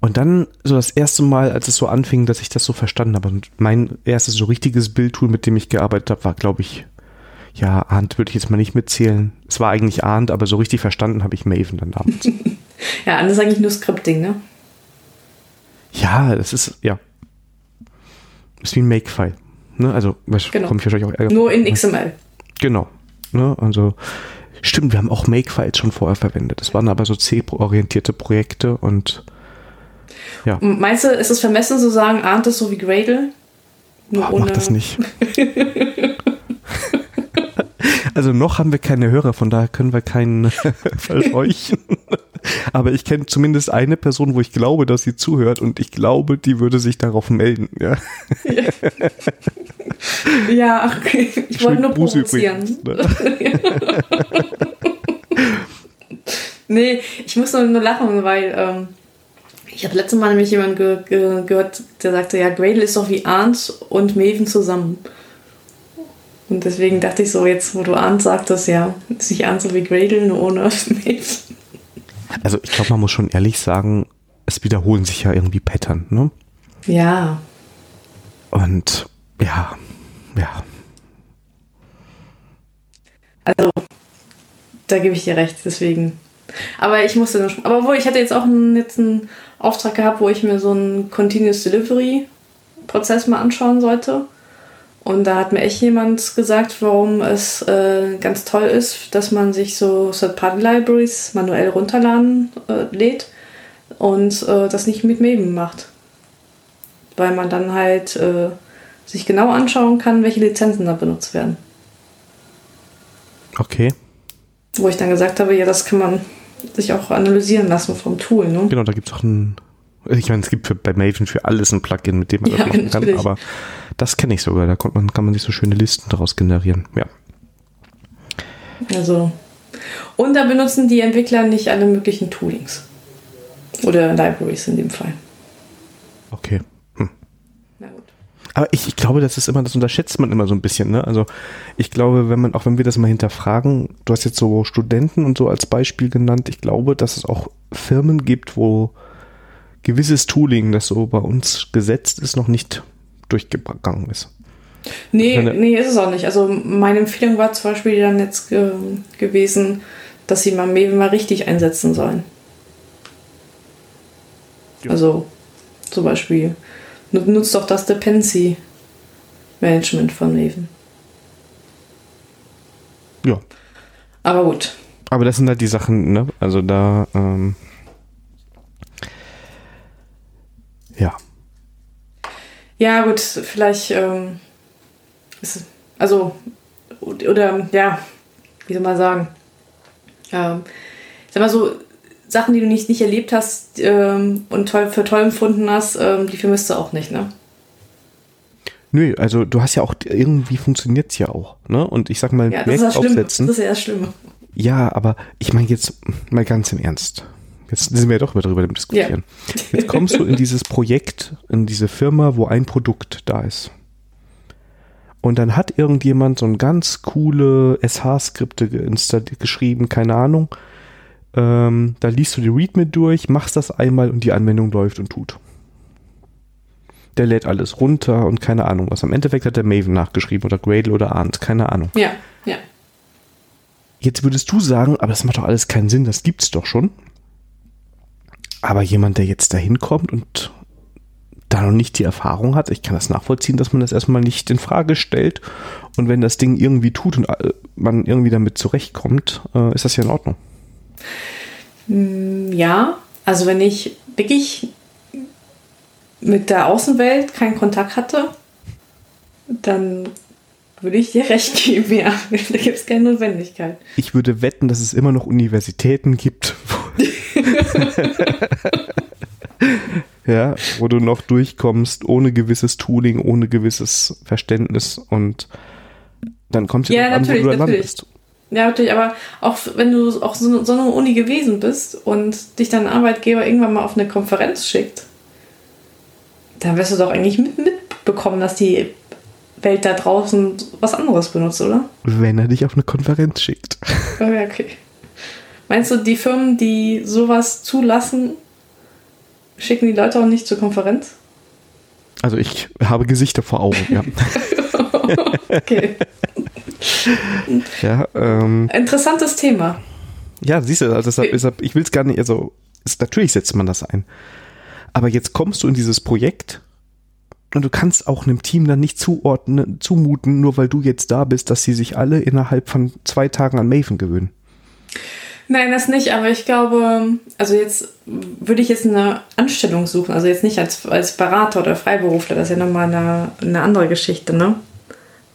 Speaker 1: Und dann so das erste Mal, als es so anfing, dass ich das so verstanden habe. Und mein erstes so richtiges Bildtool, mit dem ich gearbeitet habe, war, glaube ich, ja, Arndt würde ich jetzt mal nicht mitzählen. Es war eigentlich Arndt, aber so richtig verstanden habe ich Maven dann damals.
Speaker 2: ja, Arndt ist eigentlich nur Scripting, ne?
Speaker 1: Ja, das ist, ja. Ist wie ein Makefile. Ne? Also, was genau. komme ich wahrscheinlich
Speaker 2: auch Ärger. Nur in XML.
Speaker 1: Genau. Ne? Also, stimmt, wir haben auch Makefiles schon vorher verwendet. Das waren aber so C-orientierte Projekte und
Speaker 2: ja. Meinst du, ist es vermessen zu sagen, Arndt ist so wie Gradle?
Speaker 1: Nur Boah, ohne... Mach das nicht. Also noch haben wir keine Hörer, von daher können wir keinen verscheuchen. Aber ich kenne zumindest eine Person, wo ich glaube, dass sie zuhört und ich glaube, die würde sich darauf melden. Ja,
Speaker 2: ja okay. ich wollte nur provozieren. Übrigens, ne? nee, ich muss nur, nur lachen, weil ähm, ich habe letztes Mal nämlich jemanden ge ge gehört, der sagte, ja, Gradle ist doch wie Arndt und Maven zusammen. Und deswegen dachte ich so, jetzt wo du Arndt sagtest, ja, sich an so wie Gradle, nur ohne Maven.
Speaker 1: Also ich glaube, man muss schon ehrlich sagen, es wiederholen sich ja irgendwie Pattern, ne?
Speaker 2: Ja.
Speaker 1: Und ja, ja.
Speaker 2: Also, da gebe ich dir recht, deswegen. Aber ich musste nur, aber wo ich hatte jetzt auch einen, jetzt einen Auftrag gehabt, wo ich mir so einen Continuous Delivery Prozess mal anschauen sollte. Und da hat mir echt jemand gesagt, warum es äh, ganz toll ist, dass man sich so Third-Party-Libraries manuell runterladen äh, lädt und äh, das nicht mit Maven macht. Weil man dann halt äh, sich genau anschauen kann, welche Lizenzen da benutzt werden.
Speaker 1: Okay.
Speaker 2: Wo ich dann gesagt habe, ja, das kann man sich auch analysieren lassen vom Tool. Ne?
Speaker 1: Genau, da gibt es auch ein ich meine, es gibt für, bei Maven für alles ein Plugin, mit dem man ja, das machen kann, aber das kenne ich sogar. Da man, kann man sich so schöne Listen daraus generieren. Ja.
Speaker 2: Also. Und da benutzen die Entwickler nicht alle möglichen Toolings. Oder Libraries in dem Fall.
Speaker 1: Okay. Aber ich, ich glaube, das ist immer, das unterschätzt man immer so ein bisschen, ne? Also ich glaube, wenn man, auch wenn wir das mal hinterfragen, du hast jetzt so Studenten und so als Beispiel genannt, ich glaube, dass es auch Firmen gibt, wo gewisses Tooling, das so bei uns gesetzt ist, noch nicht durchgegangen ist.
Speaker 2: Nee, meine, nee, ist es auch nicht. Also meine Empfehlung war zum Beispiel dann jetzt äh, gewesen, dass sie mal Maven mal richtig einsetzen sollen. Ja. Also zum Beispiel nutzt doch das Dependency Management von Maven.
Speaker 1: Ja.
Speaker 2: Aber gut.
Speaker 1: Aber das sind halt die Sachen, ne? Also da ähm, Ja.
Speaker 2: Ja, gut, vielleicht ähm, ist, also oder ja, wie soll man sagen? Ähm, sag mal so, Sachen, die du nicht, nicht erlebt hast ähm, und toll, für toll empfunden hast, ähm, die vermisst du auch nicht, ne?
Speaker 1: Nö, also du hast ja auch, irgendwie funktioniert es ja auch, ne? Und ich sag mal,
Speaker 2: ja, das ist aufsetzen. Das ist ja das Schlimme.
Speaker 1: Ja, aber ich meine jetzt mal ganz im Ernst. Jetzt sind wir ja doch wieder darüber diskutieren. Ja. Jetzt kommst du in dieses Projekt, in diese Firma, wo ein Produkt da ist. Und dann hat irgendjemand so ein ganz coole SH-Skripte geschrieben, keine Ahnung. Ähm, da liest du die README durch, machst das einmal und die Anwendung läuft und tut. Der lädt alles runter und keine Ahnung was. Am Endeffekt hat der Maven nachgeschrieben oder Gradle oder Arndt, keine Ahnung.
Speaker 2: Ja, ja.
Speaker 1: Jetzt würdest du sagen, aber das macht doch alles keinen Sinn, das gibt's doch schon. Aber jemand, der jetzt da hinkommt und da noch nicht die Erfahrung hat, ich kann das nachvollziehen, dass man das erstmal nicht in Frage stellt. Und wenn das Ding irgendwie tut und äh, man irgendwie damit zurechtkommt, äh, ist das ja in Ordnung.
Speaker 2: Mm, ja, also wenn ich wirklich mit der Außenwelt keinen Kontakt hatte, dann würde ich dir recht geben, ja. Da gibt es keine Notwendigkeit.
Speaker 1: Ich würde wetten, dass es immer noch Universitäten gibt, ja, wo du noch durchkommst, ohne gewisses Tooling, ohne gewisses Verständnis und dann kommt
Speaker 2: ja an, wo du natürlich. landest. Ja, natürlich, aber auch wenn du auch so, so eine Uni gewesen bist und dich dein Arbeitgeber irgendwann mal auf eine Konferenz schickt, dann wirst du doch eigentlich mit, mitbekommen, dass die Welt da draußen was anderes benutzt, oder?
Speaker 1: Wenn er dich auf eine Konferenz schickt.
Speaker 2: Okay, okay. Meinst du, die Firmen, die sowas zulassen, schicken die Leute auch nicht zur Konferenz?
Speaker 1: Also ich habe Gesichter vor Augen, ja. okay.
Speaker 2: Ja, ähm, Interessantes Thema.
Speaker 1: Ja, siehst du, also deshalb, deshalb, ich will es gar nicht, also ist, natürlich setzt man das ein. Aber jetzt kommst du in dieses Projekt und du kannst auch einem Team dann nicht zuordnen, zumuten, nur weil du jetzt da bist, dass sie sich alle innerhalb von zwei Tagen an Maven gewöhnen.
Speaker 2: Nein, das nicht, aber ich glaube, also jetzt würde ich jetzt eine Anstellung suchen, also jetzt nicht als, als Berater oder Freiberufler, das ist ja nochmal eine, eine andere Geschichte, ne?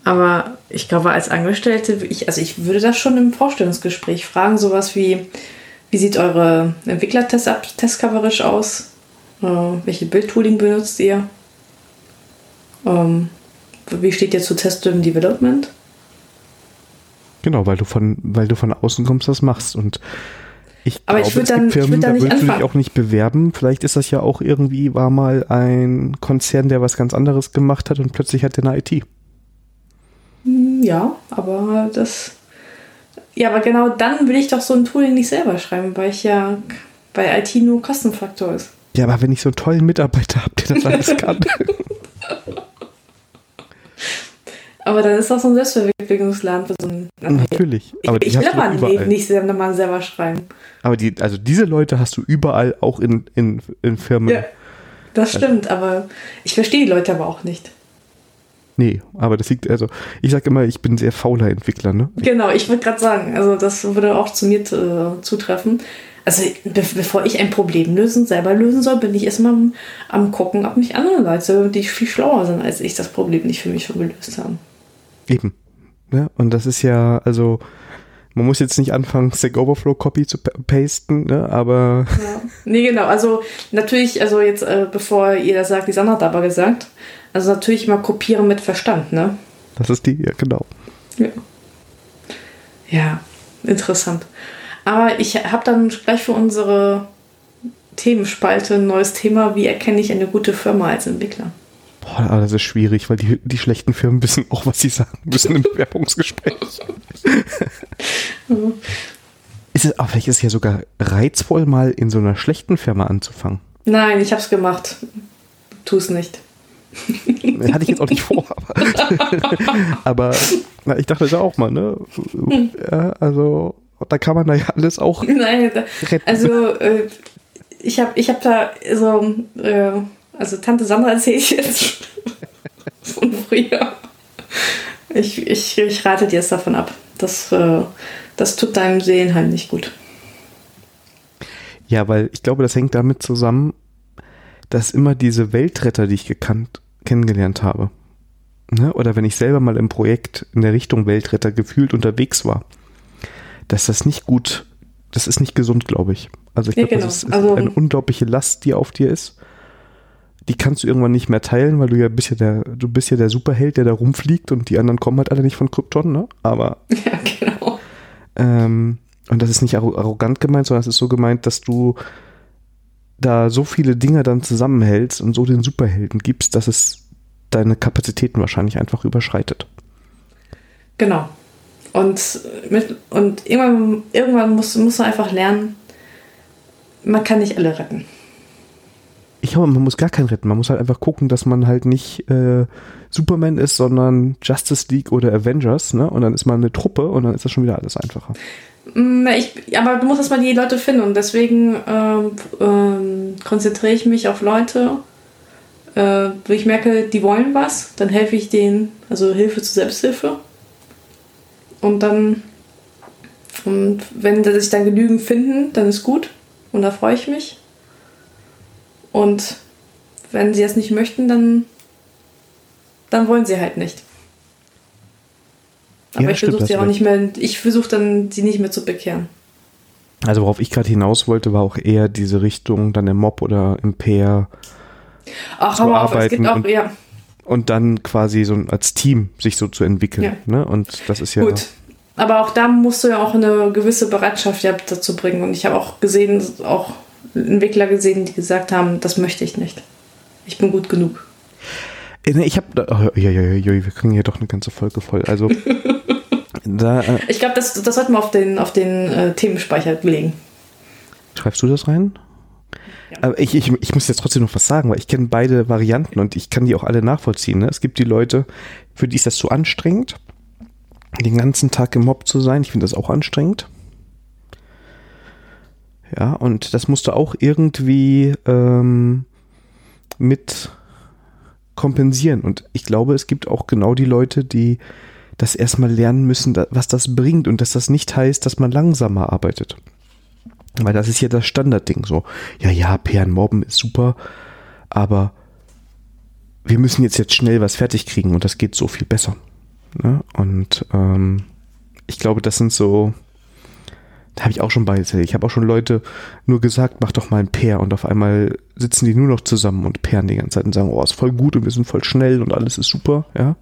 Speaker 2: Aber ich glaube, als Angestellte, ich, also ich würde das schon im Vorstellungsgespräch fragen, sowas wie, wie sieht eure Entwicklertest-Coverage aus? Äh, welche Bildtooling benutzt ihr? Ähm, wie steht ihr zu Test-Driven Development?
Speaker 1: Genau, weil du von, weil du von außen kommst, das machst. Und ich
Speaker 2: Aber glaube, ich es dann,
Speaker 1: Firmen,
Speaker 2: da
Speaker 1: willst du dich auch nicht bewerben. Vielleicht ist das ja auch irgendwie, war mal ein Konzern, der was ganz anderes gemacht hat und plötzlich hat der eine IT.
Speaker 2: Hm, ja, aber das. Ja, aber genau dann will ich doch so ein Tool nicht selber schreiben, weil ich ja bei IT nur Kostenfaktor ist.
Speaker 1: Ja, aber wenn ich so einen tollen Mitarbeiter habe, der das alles kann.
Speaker 2: Aber dann ist das so ein Selbstverwirklichungsladen für so
Speaker 1: einen. Natürlich.
Speaker 2: Aber ich, ich will aber nicht, nicht selber, selber schreiben.
Speaker 1: Aber die, also diese Leute hast du überall auch in, in, in Firmen. Ja,
Speaker 2: das also stimmt, aber ich verstehe die Leute aber auch nicht.
Speaker 1: Nee, aber das liegt, also ich sage immer, ich bin sehr fauler Entwickler, ne?
Speaker 2: Genau, ich würde gerade sagen, also das würde auch zu mir äh, zutreffen. Also be bevor ich ein Problem lösen, selber lösen soll, bin ich erstmal am, am gucken, ob mich andere Leute, die viel schlauer sind als ich, das Problem nicht für mich schon gelöst haben.
Speaker 1: Eben. Ne? Und das ist ja, also, man muss jetzt nicht anfangen, Stack Overflow Copy zu pasten, ne? aber.
Speaker 2: Ja. Nee, genau. Also, natürlich, also jetzt, äh, bevor ihr das sagt, die Sandra hat aber gesagt, also natürlich mal kopieren mit Verstand, ne?
Speaker 1: Das ist die, ja, genau.
Speaker 2: Ja. Ja, interessant. Aber ich habe dann gleich für unsere Themenspalte ein neues Thema. Wie erkenne ich eine gute Firma als Entwickler?
Speaker 1: Boah, aber das ist schwierig, weil die, die schlechten Firmen wissen auch, was sie sagen müssen im Bewerbungsgespräch. ist es, aber vielleicht ist es ja sogar reizvoll, mal in so einer schlechten Firma anzufangen.
Speaker 2: Nein, ich hab's gemacht. Tu es nicht.
Speaker 1: Hatte ich jetzt auch nicht vor, aber, aber na, ich dachte da auch mal, ne? Ja, also, da kann man da ja alles auch. Nein,
Speaker 2: retten. also äh, ich habe ich hab da so. Äh, also Tante Sandra erzähle ich jetzt von früher. Ich, ich, ich rate dir es davon ab. Das, äh, das tut deinem Seelenheim nicht gut.
Speaker 1: Ja, weil ich glaube, das hängt damit zusammen, dass immer diese Weltretter, die ich gekannt, kennengelernt habe, ne? oder wenn ich selber mal im Projekt in der Richtung Weltretter gefühlt unterwegs war, dass das nicht gut, das ist nicht gesund, glaube ich. Also ich glaube, ja, genau. das ist also, eine unglaubliche Last, die auf dir ist die kannst du irgendwann nicht mehr teilen, weil du ja bist ja der, du bist ja der Superheld, der da rumfliegt und die anderen kommen halt alle nicht von Krypton, ne? Aber. Ja, genau. Ähm, und das ist nicht arrogant gemeint, sondern es ist so gemeint, dass du da so viele Dinge dann zusammenhältst und so den Superhelden gibst, dass es deine Kapazitäten wahrscheinlich einfach überschreitet.
Speaker 2: Genau. Und, mit, und irgendwann, irgendwann muss, muss man einfach lernen, man kann nicht alle retten.
Speaker 1: Ich glaube, man muss gar keinen retten. Man muss halt einfach gucken, dass man halt nicht äh, Superman ist, sondern Justice League oder Avengers, ne? Und dann ist man eine Truppe und dann ist das schon wieder alles einfacher.
Speaker 2: Mm, ich, aber du musst erstmal die Leute finden und deswegen ähm, ähm, konzentriere ich mich auf Leute, äh, wo ich merke, die wollen was, dann helfe ich denen, also Hilfe zur Selbsthilfe. Und dann, und wenn sich dann genügend finden, dann ist gut und da freue ich mich. Und wenn sie es nicht möchten, dann, dann wollen sie halt nicht. Aber ja, ich versuche sie auch nicht mehr, ich versuche dann, sie nicht mehr zu bekehren.
Speaker 1: Also worauf ich gerade hinaus wollte, war auch eher diese Richtung, dann im Mob oder im Pair
Speaker 2: Ach, zu arbeiten. Auf, es gibt auch,
Speaker 1: und,
Speaker 2: ja.
Speaker 1: und dann quasi so als Team sich so zu entwickeln. Ja. Ne? Und das ist ja.
Speaker 2: Gut. Aber auch da musst du ja auch eine gewisse Bereitschaft ja, dazu bringen. Und ich habe auch gesehen, auch Entwickler gesehen, die gesagt haben, das möchte ich nicht. Ich bin gut genug.
Speaker 1: Äh, ich habe, oh, ja, ja, ja, wir kriegen hier doch eine ganze Folge voll. Also
Speaker 2: da, äh, ich glaube, das, das sollten wir auf den, auf den äh, Themenspeicher legen.
Speaker 1: Schreibst du das rein? Aber ich, ich, ich muss jetzt trotzdem noch was sagen, weil ich kenne beide Varianten und ich kann die auch alle nachvollziehen. Ne? Es gibt die Leute, für die ist das zu anstrengend, den ganzen Tag im Mob zu sein. Ich finde das auch anstrengend. Ja, und das musst du auch irgendwie ähm, mit kompensieren. Und ich glaube, es gibt auch genau die Leute, die das erstmal lernen müssen, was das bringt und dass das nicht heißt, dass man langsamer arbeitet. Weil das ist ja das Standardding so. Ja, ja, Perlen mobben ist super, aber wir müssen jetzt jetzt schnell was fertig kriegen und das geht so viel besser. Ne? Und ähm, ich glaube, das sind so, da habe ich auch schon beides. Ich habe auch schon Leute nur gesagt, mach doch mal ein Pair und auf einmal sitzen die nur noch zusammen und pairen die ganze Zeit und sagen, oh, ist voll gut und wir sind voll schnell und alles ist super, ja.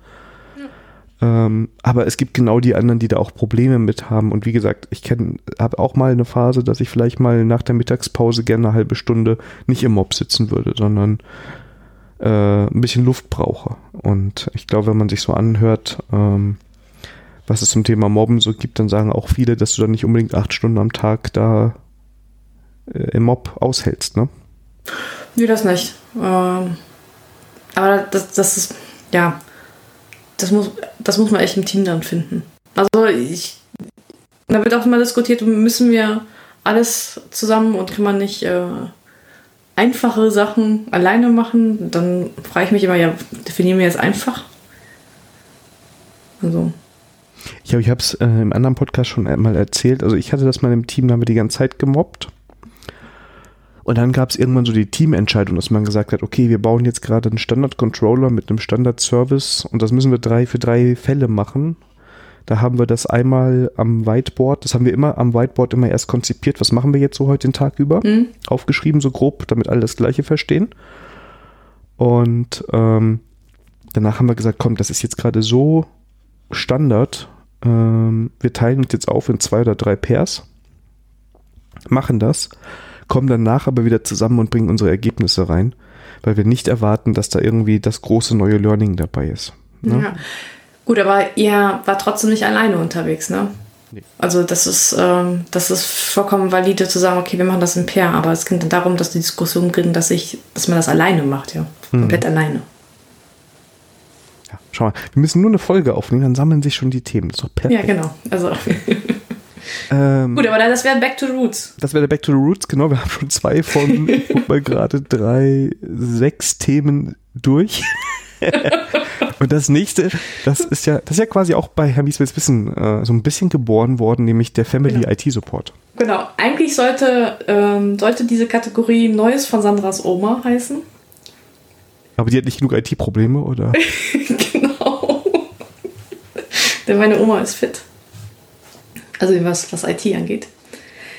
Speaker 1: Ähm, aber es gibt genau die anderen, die da auch Probleme mit haben. Und wie gesagt, ich habe auch mal eine Phase, dass ich vielleicht mal nach der Mittagspause gerne eine halbe Stunde nicht im Mob sitzen würde, sondern äh, ein bisschen Luft brauche. Und ich glaube, wenn man sich so anhört, ähm, was es zum Thema Mobben so gibt, dann sagen auch viele, dass du dann nicht unbedingt acht Stunden am Tag da äh, im Mob aushältst, ne?
Speaker 2: Nee, das nicht. Ähm, aber das, das ist, ja, das muss, das muss man echt im Team dann finden. Also ich, da wird auch immer diskutiert, müssen wir alles zusammen und kann man nicht äh, einfache Sachen alleine machen? Dann frage ich mich immer, ja, definieren wir jetzt einfach?
Speaker 1: Also. Ich habe es äh, im anderen Podcast schon mal erzählt. Also ich hatte das mal im Team, da haben wir die ganze Zeit gemobbt. Und dann gab es irgendwann so die Teamentscheidung, dass man gesagt hat, okay, wir bauen jetzt gerade einen Standard-Controller mit einem Standard-Service und das müssen wir drei für drei Fälle machen. Da haben wir das einmal am Whiteboard, das haben wir immer am Whiteboard immer erst konzipiert, was machen wir jetzt so heute den Tag über, mhm. aufgeschrieben, so grob, damit alle das Gleiche verstehen. Und ähm, danach haben wir gesagt, komm, das ist jetzt gerade so Standard, ähm, wir teilen uns jetzt auf in zwei oder drei Pairs, machen das kommen danach aber wieder zusammen und bringen unsere Ergebnisse rein, weil wir nicht erwarten, dass da irgendwie das große neue Learning dabei ist. Ne?
Speaker 2: Ja. Gut, aber ihr war trotzdem nicht alleine unterwegs, ne? Nee. Also das ist, ähm, das ist vollkommen valide zu sagen, okay, wir machen das im Pair, aber es ging dann darum, dass die Diskussion ging, dass ich, dass man das alleine macht, ja. Mhm. Komplett alleine.
Speaker 1: Schau mal, wir müssen nur eine Folge aufnehmen, dann sammeln sich schon die Themen. Das ist doch
Speaker 2: perfekt. Ja, genau. Also Ähm, Gut, aber das wäre Back to the Roots.
Speaker 1: Das wäre der Back to the Roots, genau. Wir haben schon zwei von, guck mal gerade, drei, sechs Themen durch. Und das nächste, das ist ja, das ist ja quasi auch bei Herr Mieswils Wissen äh, so ein bisschen geboren worden, nämlich der Family genau. IT Support.
Speaker 2: Genau. Eigentlich sollte, ähm, sollte diese Kategorie Neues von Sandras Oma heißen.
Speaker 1: Aber die hat nicht genug IT-Probleme, oder?
Speaker 2: Denn meine Oma ist fit. Also was, was IT angeht.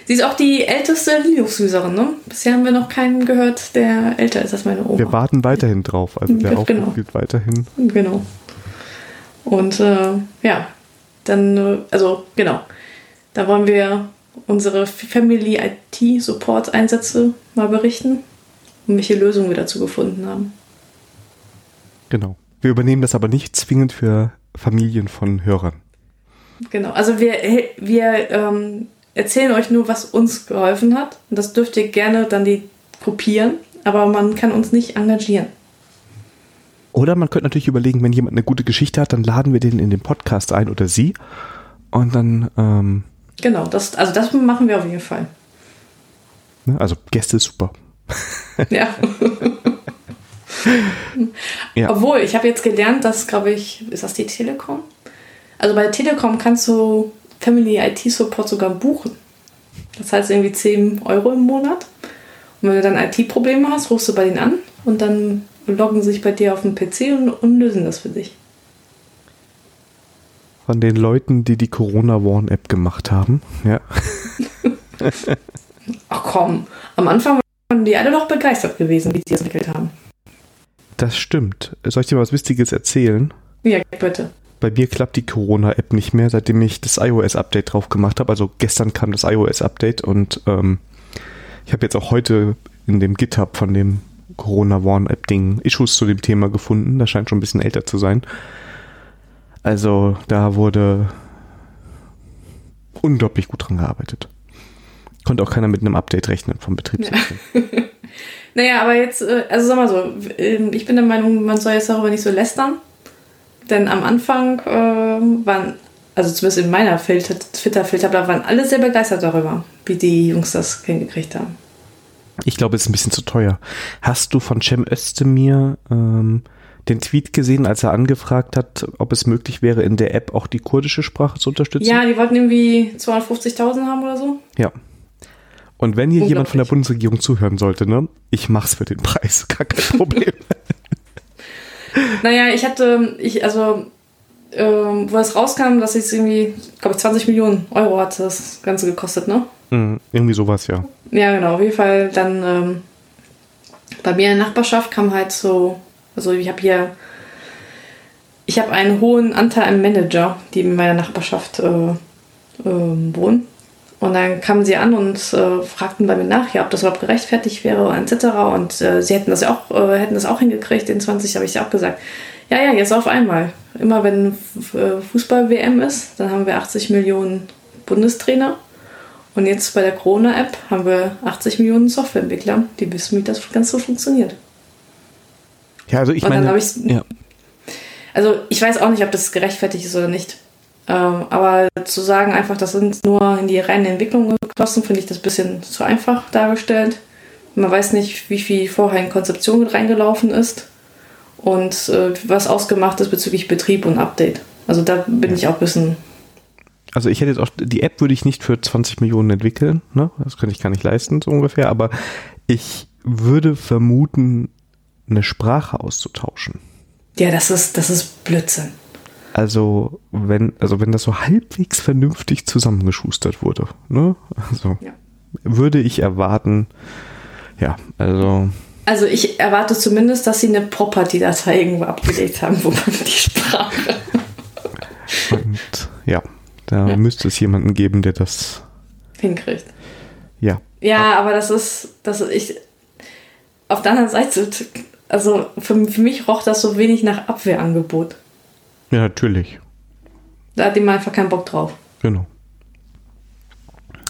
Speaker 2: Sie ist auch die älteste Linux-Userin, ne? Bisher haben wir noch keinen gehört, der älter ist als meine Oma.
Speaker 1: Wir warten weiterhin drauf. Also der Aufruf genau. gilt weiterhin.
Speaker 2: Genau. Und äh, ja, dann, äh, also genau. Da wollen wir unsere Family IT Support Einsätze mal berichten und welche Lösungen wir dazu gefunden haben.
Speaker 1: Genau. Wir übernehmen das aber nicht zwingend für Familien von Hörern.
Speaker 2: Genau, also wir, wir ähm, erzählen euch nur, was uns geholfen hat. Und das dürft ihr gerne dann die kopieren, aber man kann uns nicht engagieren.
Speaker 1: Oder man könnte natürlich überlegen, wenn jemand eine gute Geschichte hat, dann laden wir den in den Podcast ein oder sie. Und dann. Ähm,
Speaker 2: genau, das, also das machen wir auf jeden Fall.
Speaker 1: Ne, also Gäste ist super.
Speaker 2: Ja. ja. Obwohl, ich habe jetzt gelernt, dass, glaube ich, ist das die Telekom? Also bei der Telekom kannst du Family IT Support sogar buchen. Das heißt irgendwie 10 Euro im Monat. Und wenn du dann IT-Probleme hast, rufst du bei denen an und dann loggen sie sich bei dir auf den PC und, und lösen das für dich.
Speaker 1: Von den Leuten, die die Corona Warn App gemacht haben, ja.
Speaker 2: Ach komm, am Anfang waren die alle doch begeistert gewesen, wie sie es entwickelt haben.
Speaker 1: Das stimmt. Soll ich dir was Wichtiges erzählen?
Speaker 2: Ja, bitte.
Speaker 1: Bei mir klappt die Corona-App nicht mehr, seitdem ich das iOS-Update drauf gemacht habe. Also gestern kam das iOS-Update und ähm, ich habe jetzt auch heute in dem GitHub von dem Corona Warn App Ding Issues zu dem Thema gefunden. Das scheint schon ein bisschen älter zu sein. Also da wurde unglaublich gut dran gearbeitet. Konnte auch keiner mit einem Update rechnen vom Betriebssystem.
Speaker 2: Ja. naja, aber jetzt, äh, also sag mal so, ähm, ich bin der Meinung, man soll jetzt darüber nicht so lästern. Denn am Anfang äh, waren, also zumindest in meiner Twitter-Filter, waren alle sehr begeistert darüber, wie die Jungs das hingekriegt haben.
Speaker 1: Ich glaube, es ist ein bisschen zu teuer. Hast du von Cem Özdemir ähm, den Tweet gesehen, als er angefragt hat, ob es möglich wäre, in der App auch die kurdische Sprache zu unterstützen?
Speaker 2: Ja, die wollten irgendwie 250.000 haben oder so.
Speaker 1: Ja. Und wenn hier jemand von der Bundesregierung zuhören sollte, ne, ich mach's für den Preis, gar kein Problem.
Speaker 2: naja, ich hatte, ich, also, ähm, wo es rauskam, dass es irgendwie, glaube ich, 20 Millionen Euro hat das Ganze gekostet, ne?
Speaker 1: Mhm, irgendwie sowas, ja.
Speaker 2: Ja, genau, auf jeden Fall dann ähm, bei mir in der Nachbarschaft kam halt so, also ich habe hier, ich habe einen hohen Anteil an Manager, die in meiner Nachbarschaft äh, äh, wohnen. Und dann kamen sie an und äh, fragten bei mir nach, ja, ob das überhaupt gerechtfertigt wäre etc. Und äh, sie hätten das ja auch, äh, hätten das auch hingekriegt. In 20 habe ich ja auch gesagt. Ja, ja, jetzt auf einmal. Immer wenn äh, Fußball-WM ist, dann haben wir 80 Millionen Bundestrainer. Und jetzt bei der Corona-App haben wir 80 Millionen Softwareentwickler, die wissen, wie das Ganze funktioniert.
Speaker 1: Ja, also ich meine. Ja.
Speaker 2: Also ich weiß auch nicht, ob das gerechtfertigt ist oder nicht. Ähm, aber zu sagen einfach, das sind nur in die reine Entwicklung geflossen, finde ich das ein bisschen zu einfach dargestellt. Man weiß nicht, wie viel vorher in Konzeption reingelaufen ist und äh, was ausgemacht ist bezüglich Betrieb und Update. Also da bin ich auch ein bisschen.
Speaker 1: Also ich hätte jetzt auch, die App würde ich nicht für 20 Millionen entwickeln, ne? Das könnte ich gar nicht leisten, so ungefähr, aber ich würde vermuten, eine Sprache auszutauschen.
Speaker 2: Ja, das ist, das ist Blödsinn.
Speaker 1: Also, wenn, also wenn das so halbwegs vernünftig zusammengeschustert wurde, ne? Also, ja. würde ich erwarten, ja, also.
Speaker 2: Also ich erwarte zumindest, dass sie eine Property-Datei irgendwo abgelegt haben, wo man die Sprache.
Speaker 1: Und ja, da ja. müsste es jemanden geben, der das
Speaker 2: hinkriegt.
Speaker 1: Ja.
Speaker 2: Ja, aber das ist, das ist ich. Auf der anderen Seite, also für, für mich roch das so wenig nach Abwehrangebot.
Speaker 1: Ja, natürlich.
Speaker 2: Da hat jemand einfach keinen Bock drauf.
Speaker 1: Genau.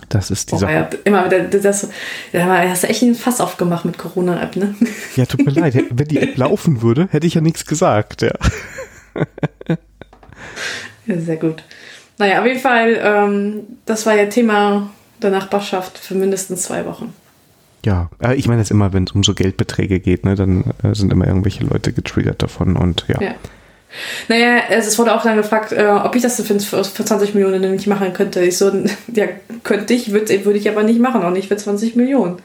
Speaker 1: Das ist die oh, Sache. Ja,
Speaker 2: immer wieder, das, da hast du echt einen Fass aufgemacht mit Corona-App, ne?
Speaker 1: Ja, tut mir leid. Wenn die App laufen würde, hätte ich ja nichts gesagt, ja.
Speaker 2: ja sehr gut. Naja, auf jeden Fall, ähm, das war ja Thema der Nachbarschaft für mindestens zwei Wochen.
Speaker 1: Ja, ich meine das immer, wenn es um so Geldbeträge geht, ne, dann äh, sind immer irgendwelche Leute getriggert davon und ja. ja.
Speaker 2: Naja, es wurde auch dann gefragt, äh, ob ich das für, für 20 Millionen nicht machen könnte. Ich so, ja, könnte ich, würde würd ich aber nicht machen, auch nicht für 20 Millionen.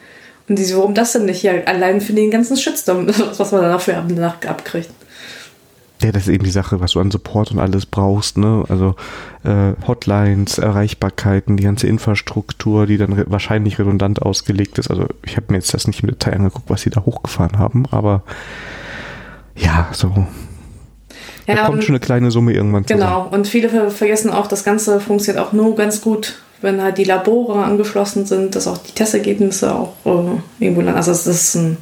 Speaker 2: Und die so, warum das denn nicht? Ja, allein für den ganzen Shitstorm, was man danach für danach abkriegt.
Speaker 1: Ja, das ist eben die Sache, was du an Support und alles brauchst, ne? Also äh, Hotlines, Erreichbarkeiten, die ganze Infrastruktur, die dann re wahrscheinlich redundant ausgelegt ist. Also ich habe mir jetzt das nicht im Detail angeguckt, was sie da hochgefahren haben, aber ja, so ja, da kommt schon eine kleine Summe irgendwann
Speaker 2: zusammen. Genau, und viele vergessen auch, das Ganze funktioniert auch nur ganz gut, wenn halt die Labore angeschlossen sind, dass auch die Testergebnisse auch äh, irgendwo landen. Also das ist ein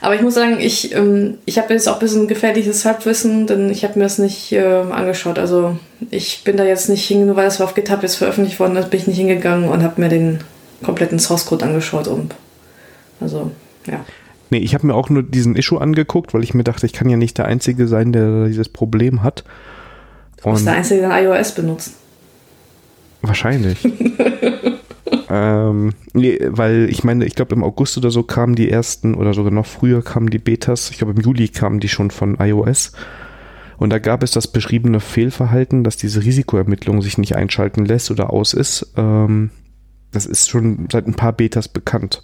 Speaker 2: Aber ich muss sagen, ich, ähm, ich habe jetzt auch ein bisschen gefährliches Halbwissen, denn ich habe mir das nicht äh, angeschaut. Also ich bin da jetzt nicht hin, nur weil das auf GitHub jetzt veröffentlicht worden ist, bin ich nicht hingegangen und habe mir den kompletten Source Code angeschaut. Und also, ja.
Speaker 1: Nee, ich habe mir auch nur diesen Issue angeguckt, weil ich mir dachte, ich kann ja nicht der Einzige sein, der dieses Problem hat.
Speaker 2: Du bist der Einzige, der iOS benutzt.
Speaker 1: Wahrscheinlich. ähm, nee, weil ich meine, ich glaube im August oder so kamen die ersten oder sogar noch früher kamen die Betas. Ich glaube im Juli kamen die schon von iOS. Und da gab es das beschriebene Fehlverhalten, dass diese Risikoermittlung sich nicht einschalten lässt oder aus ist. Ähm, das ist schon seit ein paar Betas bekannt.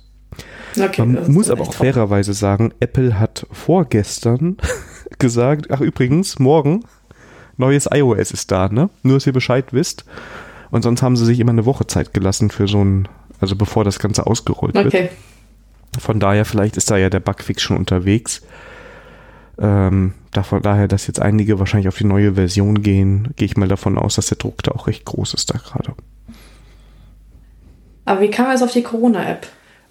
Speaker 1: Okay, Man muss aber auch fairerweise sagen, Apple hat vorgestern gesagt, ach übrigens, morgen neues iOS ist da, ne? Nur, dass ihr Bescheid wisst. Und sonst haben sie sich immer eine Woche Zeit gelassen für so ein, also bevor das Ganze ausgerollt okay. wird. Von daher, vielleicht ist da ja der Bugfix schon unterwegs. Ähm, davon, daher, dass jetzt einige wahrscheinlich auf die neue Version gehen, gehe ich mal davon aus, dass der Druck da auch recht groß ist da gerade.
Speaker 2: Aber wie kam er jetzt auf die Corona-App?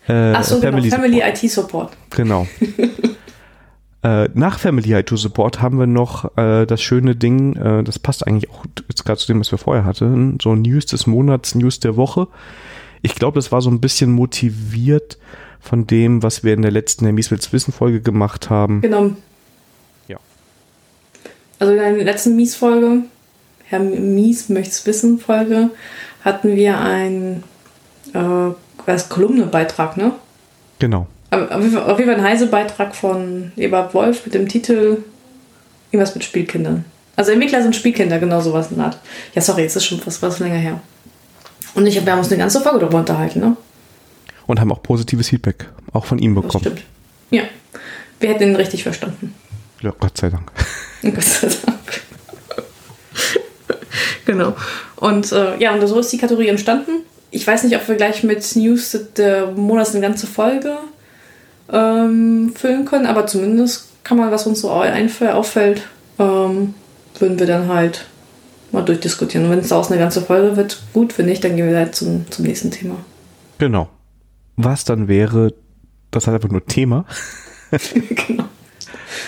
Speaker 1: Äh, Achso, Family, genau, Family IT Support. Genau. Äh, nach Family IT Support haben wir noch äh, das schöne Ding, äh, das passt eigentlich auch jetzt gerade zu dem, was wir vorher hatten, so News des Monats, News der Woche. Ich glaube, das war so ein bisschen motiviert von dem, was wir in der letzten Herr Mieswils Wissen Folge gemacht haben.
Speaker 2: Genau.
Speaker 1: Ja.
Speaker 2: Also in der letzten Mies-Folge, Herr Mies möcht's wissen Folge, hatten wir ein äh, was Kolumnebeitrag, ne?
Speaker 1: Genau.
Speaker 2: Auf jeden Fall ein heißer Beitrag von Eberhard Wolf mit dem Titel Irgendwas mit Spielkindern. Also Entwickler sind Spielkinder, genau sowas in der Art. Ja, sorry, jetzt ist schon was, was länger her. Und ich, wir haben uns eine ganze Folge darüber unterhalten, ne?
Speaker 1: Und haben auch positives Feedback, auch von ihm bekommen. Das
Speaker 2: stimmt. Ja. Wir hätten ihn richtig verstanden.
Speaker 1: Ja, Gott sei Dank.
Speaker 2: Gott sei Dank. genau. Und äh, ja, und so ist die Kategorie entstanden. Ich weiß nicht, ob wir gleich mit News des Monats eine ganze Folge ähm, füllen können, aber zumindest kann man, was uns so auffällt, ähm, würden wir dann halt mal durchdiskutieren. Und wenn es daraus eine ganze Folge wird, gut, wenn nicht, dann gehen wir halt zum, zum nächsten Thema.
Speaker 1: Genau. Was dann wäre, das hat einfach nur Thema. genau.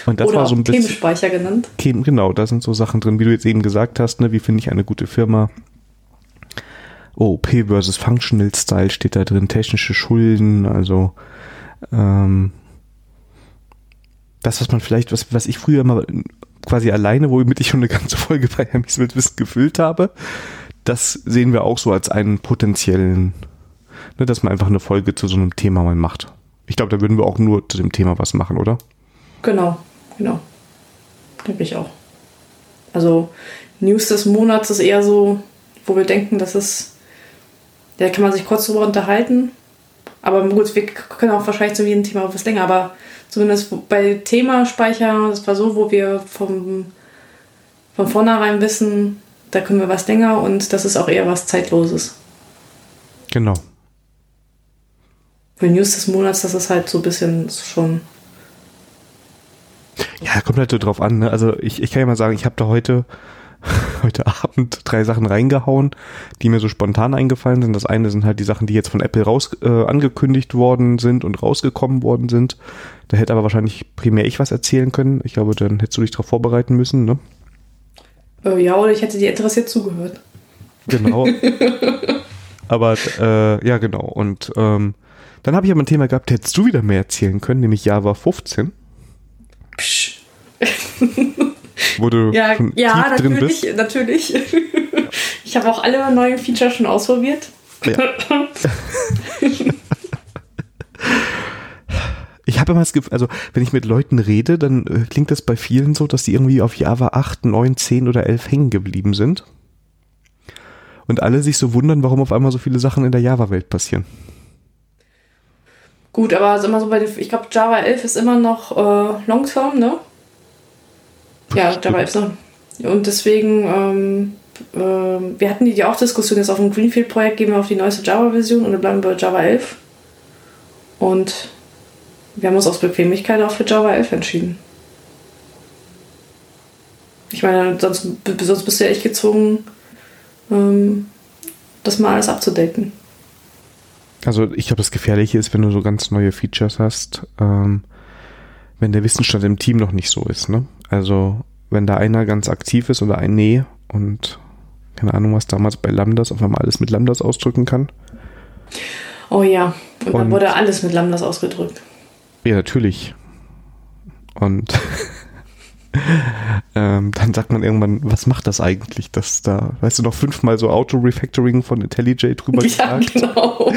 Speaker 1: Und das
Speaker 2: Oder
Speaker 1: war so ein bisschen.
Speaker 2: Themenspeicher genannt.
Speaker 1: Genau, da sind so Sachen drin, wie du jetzt eben gesagt hast, ne, wie finde ich eine gute Firma. OOP versus Functional Style steht da drin, technische Schulden, also ähm, das, was man vielleicht, was, was ich früher immer quasi alleine, womit ich schon eine ganze Folge bei Hermes mit Wissen gefüllt habe, das sehen wir auch so als einen potenziellen, ne, dass man einfach eine Folge zu so einem Thema mal macht. Ich glaube, da würden wir auch nur zu dem Thema was machen, oder?
Speaker 2: Genau, genau. Denke ich auch. Also News des Monats ist eher so, wo wir denken, dass es, da kann man sich kurz drüber unterhalten aber gut, wir können auch wahrscheinlich zu jedem Thema was länger, aber zumindest bei Themaspeicher, das war so, wo wir vom, von vornherein wissen, da können wir was länger und das ist auch eher was Zeitloses.
Speaker 1: Genau.
Speaker 2: Für News des Monats, das ist halt so ein bisschen schon.
Speaker 1: Ja, kommt halt so drauf an. Ne? Also ich, ich kann ja mal sagen, ich habe da heute heute Abend drei Sachen reingehauen, die mir so spontan eingefallen sind. Das eine sind halt die Sachen, die jetzt von Apple raus äh, angekündigt worden sind und rausgekommen worden sind. Da hätte aber wahrscheinlich primär ich was erzählen können. Ich glaube, dann hättest du dich darauf vorbereiten müssen, ne?
Speaker 2: Äh, ja, oder ich hätte dir interessiert zugehört.
Speaker 1: Genau. aber äh, ja, genau. Und ähm, dann habe ich aber ein Thema gehabt, hättest du wieder mehr erzählen können, nämlich Java 15. Psch. wo du
Speaker 2: ja, schon ja, tief drin bist. Ja, natürlich. Ich habe auch alle neuen Features schon ausprobiert. Ja.
Speaker 1: ich habe immer das Gefühl, also wenn ich mit Leuten rede, dann äh, klingt das bei vielen so, dass die irgendwie auf Java 8, 9, 10 oder 11 hängen geblieben sind. Und alle sich so wundern, warum auf einmal so viele Sachen in der Java-Welt passieren.
Speaker 2: Gut, aber immer so bei, ich glaube, Java 11 ist immer noch äh, Long-Term, ne? Ja, dabei ist noch. Und deswegen, ähm, äh, wir hatten die auch Diskussion jetzt auf dem Greenfield-Projekt, gehen wir auf die neueste Java-Version und dann bleiben wir bei Java 11. Und wir haben uns aus Bequemlichkeit auch für Java 11 entschieden. Ich meine, sonst, sonst bist du ja echt gezwungen, ähm, das mal alles abzudecken.
Speaker 1: Also ich glaube, das Gefährliche ist, wenn du so ganz neue Features hast, ähm, wenn der Wissensstand im Team noch nicht so ist, ne? Also, wenn da einer ganz aktiv ist oder ein Nee und keine Ahnung, was damals bei Lambdas auf einmal alles mit Lambdas ausdrücken kann.
Speaker 2: Oh ja, und, und dann wurde alles mit Lambdas ausgedrückt.
Speaker 1: Ja, natürlich. Und ähm, dann sagt man irgendwann, was macht das eigentlich, dass da, weißt du, noch fünfmal so Auto-Refactoring von IntelliJ drüber ja, gesagt? genau.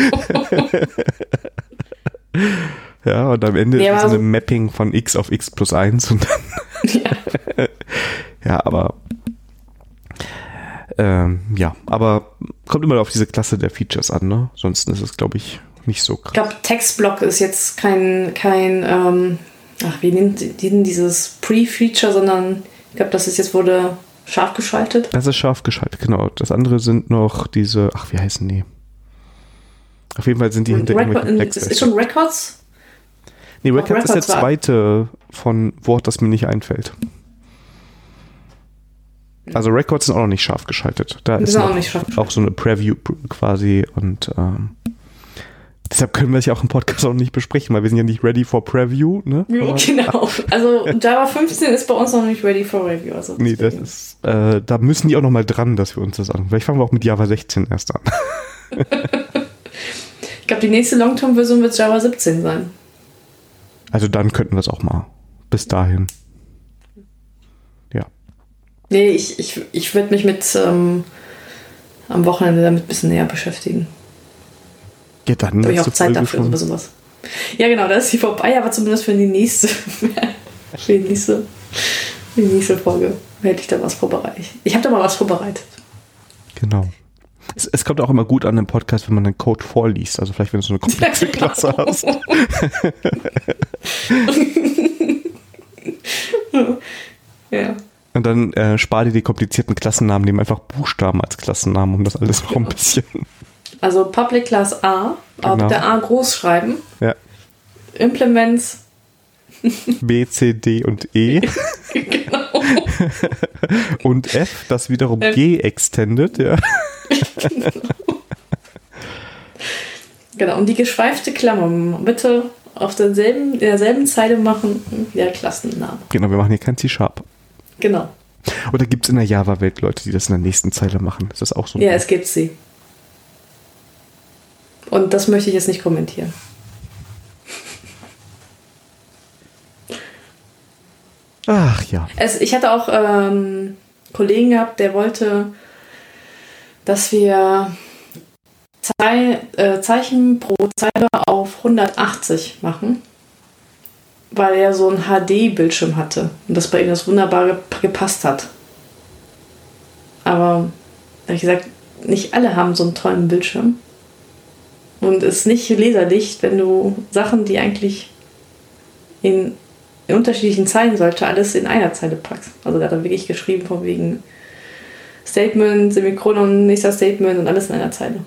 Speaker 1: ja, und am Ende ja, ist so ein Mapping von x auf x plus 1 und dann ja. ja, aber ähm, ja, aber kommt immer auf diese Klasse der Features an, ne? Ansonsten ist es, glaube ich, nicht so
Speaker 2: krass. Ich glaube, Textblock ist jetzt kein, kein ähm, ach, die denn dieses Pre-Feature, sondern ich glaube, das ist jetzt wurde scharf geschaltet.
Speaker 1: Das ist scharf geschaltet, genau. Das andere sind noch diese, ach, wie heißen die? Auf jeden Fall sind die hinter
Speaker 2: Record, ist schon Records?
Speaker 1: Nee, Records, Records ist der zweite von Wort, das mir nicht einfällt. Also Records sind auch noch nicht scharf geschaltet. Da ist auch, auch, so eine Preview quasi und ähm, deshalb können wir es ja auch im Podcast auch nicht besprechen, weil wir sind ja nicht ready for Preview. Ne?
Speaker 2: Genau. Also Java 15 ist bei uns noch nicht ready for Review. Also
Speaker 1: nee, das ist, äh, da müssen die auch noch mal dran, dass wir uns das an. Vielleicht fangen wir auch mit Java 16 erst an.
Speaker 2: ich glaube, die nächste Longterm-Version wird Java 17 sein.
Speaker 1: Also dann könnten wir es auch mal. Bis dahin.
Speaker 2: Nee, ich, ich, ich würde mich mit ähm, am Wochenende damit ein bisschen näher beschäftigen.
Speaker 1: Ja, dann
Speaker 2: habe ich auch Zeit Folge dafür oder sowas. Ja, genau, da ist sie vorbei, aber zumindest für die nächste, für die nächste, für die nächste Folge hätte ich da was vorbereitet. Ich habe da mal was vorbereitet.
Speaker 1: Genau. Es, es, kommt auch immer gut an im Podcast, wenn man den Code vorliest. Also vielleicht, wenn du so eine komplexe ja, genau. Klasse hast.
Speaker 2: ja.
Speaker 1: Und dann äh, spar dir die komplizierten Klassennamen, nehmen einfach Buchstaben als Klassennamen, um das alles noch ein bisschen.
Speaker 2: Also Public Class A, genau. auf der A groß schreiben.
Speaker 1: Ja.
Speaker 2: Implements
Speaker 1: B, C, D und E. genau. und F, das wiederum F. G extended, ja. Genau.
Speaker 2: genau, und die geschweifte Klammer bitte auf derselben, derselben Zeile machen, der Klassennamen.
Speaker 1: Genau, wir machen hier kein C-Sharp.
Speaker 2: Genau.
Speaker 1: Oder gibt es in der Java-Welt Leute, die das in der nächsten Zeile machen? Ist das auch so?
Speaker 2: Ja, es gibt sie. Und das möchte ich jetzt nicht kommentieren.
Speaker 1: Ach ja.
Speaker 2: Es, ich hatte auch ähm, Kollegen gehabt, der wollte, dass wir Zei äh, Zeichen pro Zeile auf 180 machen weil er so ein HD-Bildschirm hatte und das bei ihm das wunderbar gepasst hat. Aber, ehrlich gesagt, nicht alle haben so einen tollen Bildschirm. Und es ist nicht laserdicht, wenn du Sachen, die eigentlich in, in unterschiedlichen Zeilen sollte, alles in einer Zeile packst. Also da hat er wirklich geschrieben von wegen Statement, Semikolon, nächster Statement und alles in einer Zeile.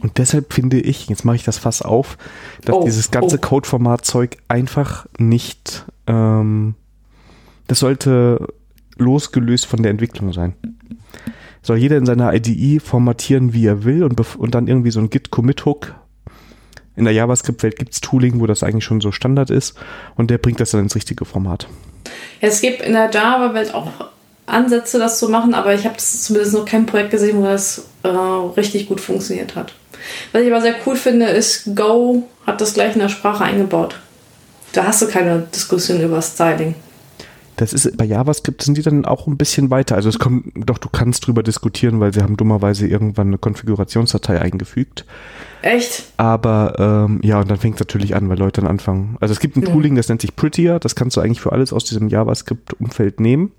Speaker 1: Und deshalb finde ich, jetzt mache ich das Fass auf, dass oh, dieses ganze oh. Codeformat-Zeug einfach nicht, ähm, das sollte losgelöst von der Entwicklung sein. Soll jeder in seiner IDE formatieren, wie er will und, und dann irgendwie so ein Git-Commit-Hook. In der JavaScript-Welt gibt es Tooling, wo das eigentlich schon so Standard ist und der bringt das dann ins richtige Format.
Speaker 2: Ja, es gibt in der Java-Welt auch Ansätze, das zu machen, aber ich habe zumindest noch kein Projekt gesehen, wo das äh, richtig gut funktioniert hat. Was ich aber sehr cool finde, ist, Go hat das gleich in der Sprache eingebaut. Da hast du keine Diskussion über Styling.
Speaker 1: Das ist bei JavaScript sind die dann auch ein bisschen weiter. Also es kommt doch, du kannst drüber diskutieren, weil sie haben dummerweise irgendwann eine Konfigurationsdatei eingefügt.
Speaker 2: Echt?
Speaker 1: Aber ähm, ja, und dann fängt es natürlich an, weil Leute dann anfangen. Also es gibt ein Tooling, das nennt sich Prettier. Das kannst du eigentlich für alles aus diesem JavaScript-Umfeld nehmen.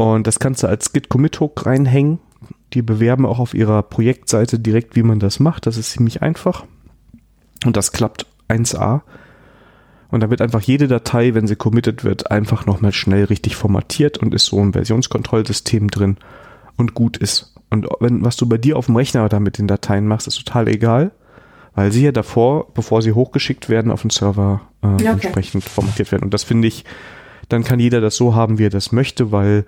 Speaker 1: Und das kannst du als Git-Commit-Hook reinhängen die bewerben auch auf ihrer Projektseite direkt, wie man das macht. Das ist ziemlich einfach. Und das klappt 1A. Und da wird einfach jede Datei, wenn sie committed wird, einfach nochmal schnell richtig formatiert und ist so ein Versionskontrollsystem drin und gut ist. Und wenn, was du bei dir auf dem Rechner da mit den Dateien machst, ist total egal, weil sie ja davor, bevor sie hochgeschickt werden, auf den Server äh, okay. entsprechend formatiert werden. Und das finde ich, dann kann jeder das so haben, wie er das möchte, weil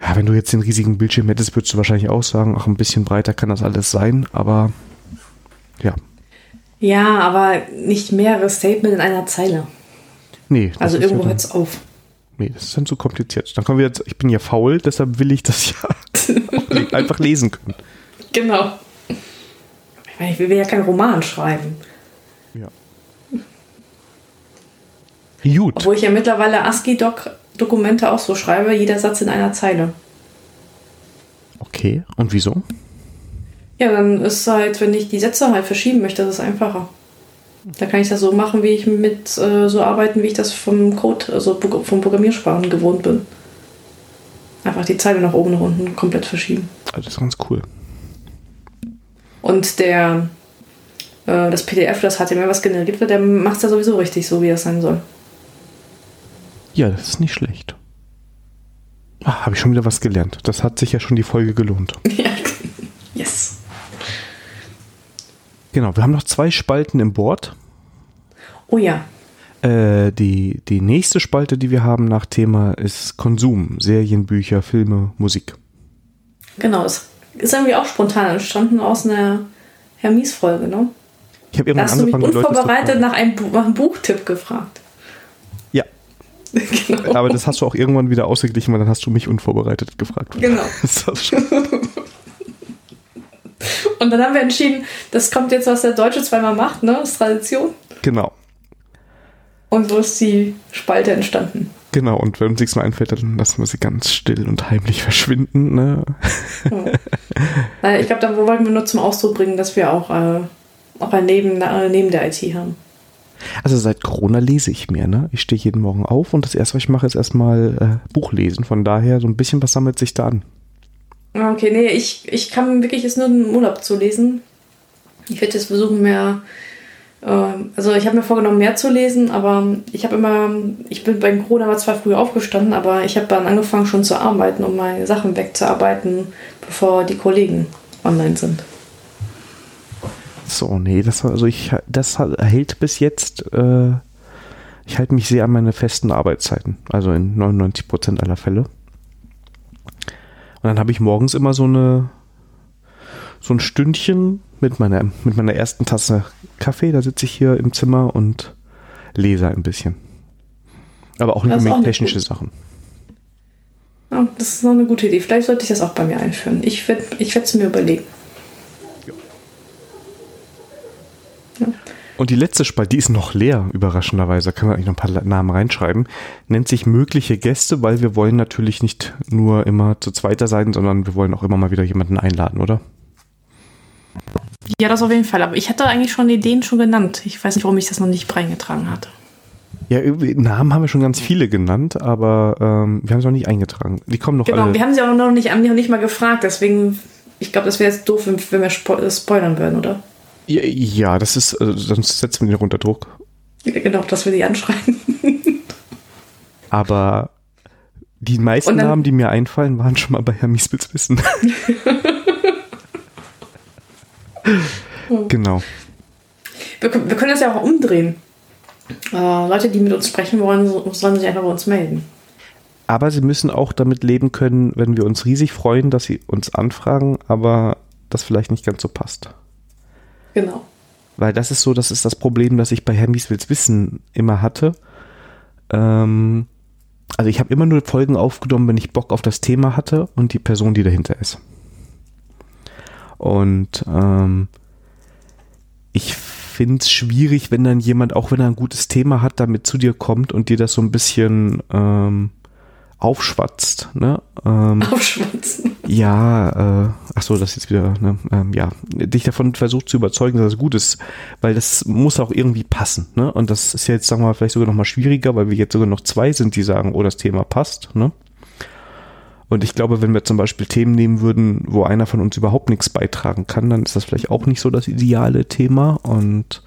Speaker 1: ja, wenn du jetzt den riesigen Bildschirm hättest, würdest du wahrscheinlich auch sagen, ach, ein bisschen breiter kann das alles sein, aber ja.
Speaker 2: Ja, aber nicht mehrere Statements in einer Zeile.
Speaker 1: Nee.
Speaker 2: Also irgendwo
Speaker 1: ja
Speaker 2: hört es auf.
Speaker 1: nee, das ist dann zu kompliziert. Dann kommen wir jetzt, ich bin ja faul, deshalb will ich das ja einfach lesen können.
Speaker 2: Genau. Ich meine, ich will ja keinen Roman schreiben.
Speaker 1: Ja. Gut.
Speaker 2: Obwohl ich ja mittlerweile ASCII-Dokumente auch so schreibe, jeder Satz in einer Zeile.
Speaker 1: Okay. Und wieso?
Speaker 2: Ja, dann ist halt, wenn ich die Sätze halt verschieben möchte, das ist einfacher. Da kann ich das so machen, wie ich mit äh, so arbeiten, wie ich das vom Code, also vom Programmiersprachen gewohnt bin. Einfach die Zeile nach oben und nach unten komplett verschieben.
Speaker 1: Das ist ganz cool.
Speaker 2: Und der äh, das PDF, das HTML, was generiert wird, der macht es ja sowieso richtig, so wie es sein soll.
Speaker 1: Ja, das ist nicht schlecht. Ah, Habe ich schon wieder was gelernt. Das hat sich ja schon die Folge gelohnt.
Speaker 2: ja. Yes.
Speaker 1: Genau, wir haben noch zwei Spalten im Board.
Speaker 2: Oh ja.
Speaker 1: Äh, die, die nächste Spalte, die wir haben nach Thema, ist Konsum. Serien, Bücher, Filme, Musik.
Speaker 2: Genau, das ist irgendwie auch spontan entstanden aus einer Hermies-Folge, ne?
Speaker 1: Ich habe
Speaker 2: Da
Speaker 1: irgendwann
Speaker 2: hast du mich
Speaker 1: angefangen,
Speaker 2: unvorbereitet nach einem, Bu- nach einem Buchtipp gefragt.
Speaker 1: Ja,
Speaker 2: genau.
Speaker 1: aber das hast du auch irgendwann wieder ausgeglichen, weil dann hast du mich unvorbereitet gefragt.
Speaker 2: Genau. Und dann haben wir entschieden, das kommt jetzt, was der Deutsche zweimal macht, ne? Das ist Tradition.
Speaker 1: genau,
Speaker 2: Und so ist die Spalte entstanden.
Speaker 1: genau. Und wenn uns nichts mehr einfällt, dann lassen wir sie ganz still und heimlich verschwinden. Ne?
Speaker 2: Naja, ich glaube, da wollten wir nur zum Ausdruck bringen, dass wir auch, äh, auch ein Leben äh, neben der IT haben.
Speaker 1: Also seit Corona lese ich mehr. Ne? Ich stehe jeden Morgen auf und das erste, was ich mache, ist erstmal äh, Buch lesen. Von daher, so ein bisschen was sammelt sich da an.
Speaker 2: Ah, Okay, nee, ich, ich kann wirklich jetzt nur im Urlaub zu lesen. Ich werde jetzt versuchen, mehr. ähm, Also, ich habe mir vorgenommen, mehr zu lesen, aber ich habe immer. Ich bin bei Corona war zwar früh aufgestanden, aber ich habe dann angefangen schon zu arbeiten, um meine Sachen wegzuarbeiten, bevor die Kollegen online sind.
Speaker 1: So, nee, das also ich, das hält bis jetzt, äh, ich halte mich sehr an meine festen Arbeitszeiten, also in 99 Prozent aller Fälle. Und dann habe ich morgens immer so eine, so ein Stündchen mit meiner, mit meiner ersten Tasse Kaffee, da sitze ich hier im Zimmer und lese ein bisschen. Aber auch nicht unbedingt technische
Speaker 2: gut.
Speaker 1: Sachen.
Speaker 2: Ja, das ist noch eine gute Idee. Vielleicht sollte ich das auch bei mir einführen. Ich werde ich es mir überlegen.
Speaker 1: Und die letzte Spalte, die ist noch leer, überraschenderweise. Da können wir eigentlich noch ein paar Namen reinschreiben. Nennt sich mögliche Gäste, weil wir wollen natürlich nicht nur immer zu zweiter sein, sondern wir wollen auch immer mal wieder jemanden einladen, oder?
Speaker 2: Ja, das auf jeden Fall. Aber ich hatte eigentlich schon Ideen schon genannt. Ich weiß nicht, warum ich das noch nicht reingetragen hatte.
Speaker 1: Ja, Namen haben wir schon ganz viele genannt, aber ähm, wir haben es noch nicht eingetragen. Die kommen noch
Speaker 2: Genau,
Speaker 1: alle.
Speaker 2: wir haben sie auch noch nicht, haben die noch nicht mal gefragt. Deswegen, ich glaube, das wäre jetzt doof, wenn, wenn wir spo äh, spoilern würden, oder?
Speaker 1: Ja, ja, das ist, äh, sonst setzen wir den unter Druck.
Speaker 2: Ja, genau, dass wir die anschreiben.
Speaker 1: Aber die meisten
Speaker 2: dann-
Speaker 1: Namen, die mir einfallen, waren schon mal bei Herr Mieswitz Wissen. genau.
Speaker 2: Wir, können- wir können das ja auch umdrehen. Äh, Leute, die mit uns sprechen wollen, so- sollen sich einfach bei uns melden.
Speaker 1: Aber sie müssen auch damit leben können, wenn wir uns riesig freuen, dass sie uns anfragen, aber das vielleicht nicht ganz so passt.
Speaker 2: Genau.
Speaker 1: Weil das ist so, das ist das Problem, das ich bei Hermies Wills Wissen immer hatte. Ähm, also ich habe immer nur Folgen aufgenommen, wenn ich Bock auf das Thema hatte und die Person, die dahinter ist. Und ähm, ich finde es schwierig, wenn dann jemand, auch wenn er ein gutes Thema hat, damit zu dir kommt und dir das so ein bisschen ähm, aufschwatzt. Ne? Ähm,
Speaker 2: Aufschwatzen.
Speaker 1: ja, äh, ach so, das ist jetzt wieder, ne, ähm, ja, dich davon versucht zu überzeugen, dass es gut ist, weil das muss auch irgendwie passen, ne? Und das ist ja jetzt, sagen wir mal, vielleicht sogar noch mal schwieriger, weil wir jetzt sogar noch zwei sind, die sagen, oh, das Thema passt, ne? Und ich glaube, wenn wir zum Beispiel Themen nehmen würden, wo einer von uns überhaupt nichts beitragen kann, dann ist das vielleicht auch nicht so das ideale Thema. Und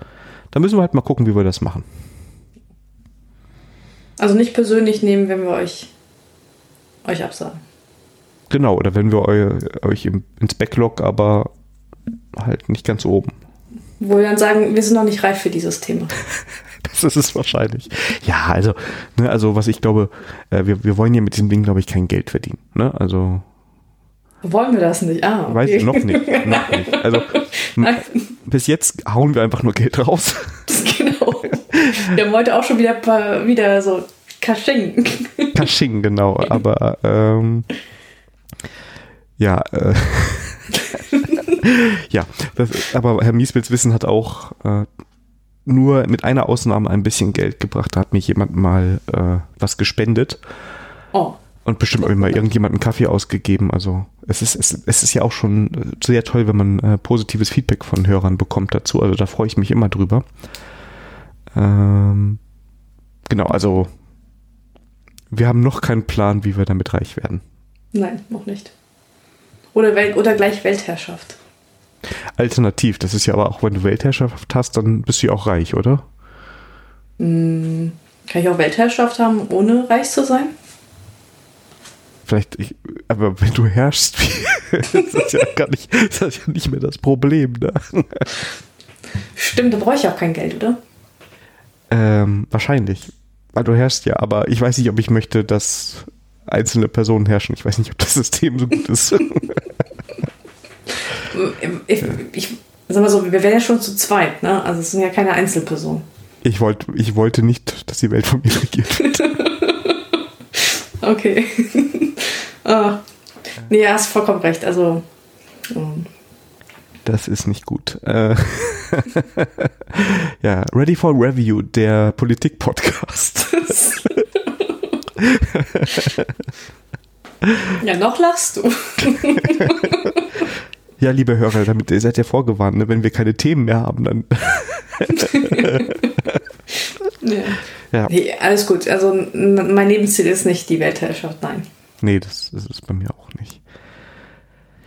Speaker 1: da müssen wir halt mal gucken, wie wir das machen.
Speaker 2: Also nicht persönlich nehmen, wenn wir euch, euch absagen.
Speaker 1: Genau, oder wenn wir eu, euch im, ins Backlog, aber halt nicht ganz oben.
Speaker 2: Wo wir dann sagen, wir sind noch nicht reif für dieses Thema.
Speaker 1: Das ist es wahrscheinlich. Ja, also, ne, also was ich glaube, äh, wir, wir wollen ja mit diesem Ding, glaube ich, kein Geld verdienen. Ne? Also,
Speaker 2: Wollen wir das nicht? Ah, okay.
Speaker 1: weiß ich noch nicht. noch nicht. Also, bis jetzt hauen wir einfach nur Geld raus.
Speaker 2: genau. Wir haben heute auch schon wieder, paar, wieder so Kasching.
Speaker 1: Kasching, genau. Aber ähm, ja, äh, ja, das, aber Herr Mieswitz Wissen hat auch äh, nur mit einer Ausnahme ein bisschen Geld gebracht. Da hat mir jemand mal äh, was gespendet.
Speaker 2: Oh.
Speaker 1: Und bestimmt habe ich mal irgendjemand einen Kaffee ausgegeben. Also es ist, es, es ist ja auch schon sehr toll, wenn man äh, positives Feedback von Hörern bekommt dazu. Also da freue ich mich immer drüber. Ähm, genau, also wir haben noch keinen Plan, wie wir damit reich werden.
Speaker 2: Nein, noch nicht. Oder, Welt, oder gleich Weltherrschaft.
Speaker 1: Alternativ, das ist ja aber auch, wenn du Weltherrschaft hast, dann bist du ja auch reich, oder?
Speaker 2: Hm, kann ich auch Weltherrschaft haben, ohne reich zu sein?
Speaker 1: Vielleicht, ich, aber wenn du herrschst, das ist ja gar nicht, das ist ja nicht mehr das Problem. Ne?
Speaker 2: Stimmt, da brauche ich auch kein Geld, oder?
Speaker 1: Ähm, wahrscheinlich. Weil du herrschst ja, aber ich weiß nicht, ob ich möchte, dass einzelne Personen herrschen. Ich weiß nicht, ob das System so gut ist.
Speaker 2: ich, ich sag mal so, wir wären ja schon zu zweit, ne? Also es sind ja keine Einzelpersonen.
Speaker 1: Ich, wollt, ich wollte nicht, dass die Welt von mir regiert wird.
Speaker 2: okay. ah. Nee, hast vollkommen recht. Also. Um.
Speaker 1: Das ist nicht gut. Äh, ja, Ready for Review, der Politik-Podcast.
Speaker 2: ja, noch lachst du.
Speaker 1: ja, liebe Hörer, damit ihr seid ja vorgewarnt, ne? wenn wir keine Themen mehr haben, dann.
Speaker 2: ja. ja. Nee, alles gut. Also mein Lebensziel ist nicht die Weltherrschaft, nein.
Speaker 1: Nee, das, das ist bei mir auch nicht.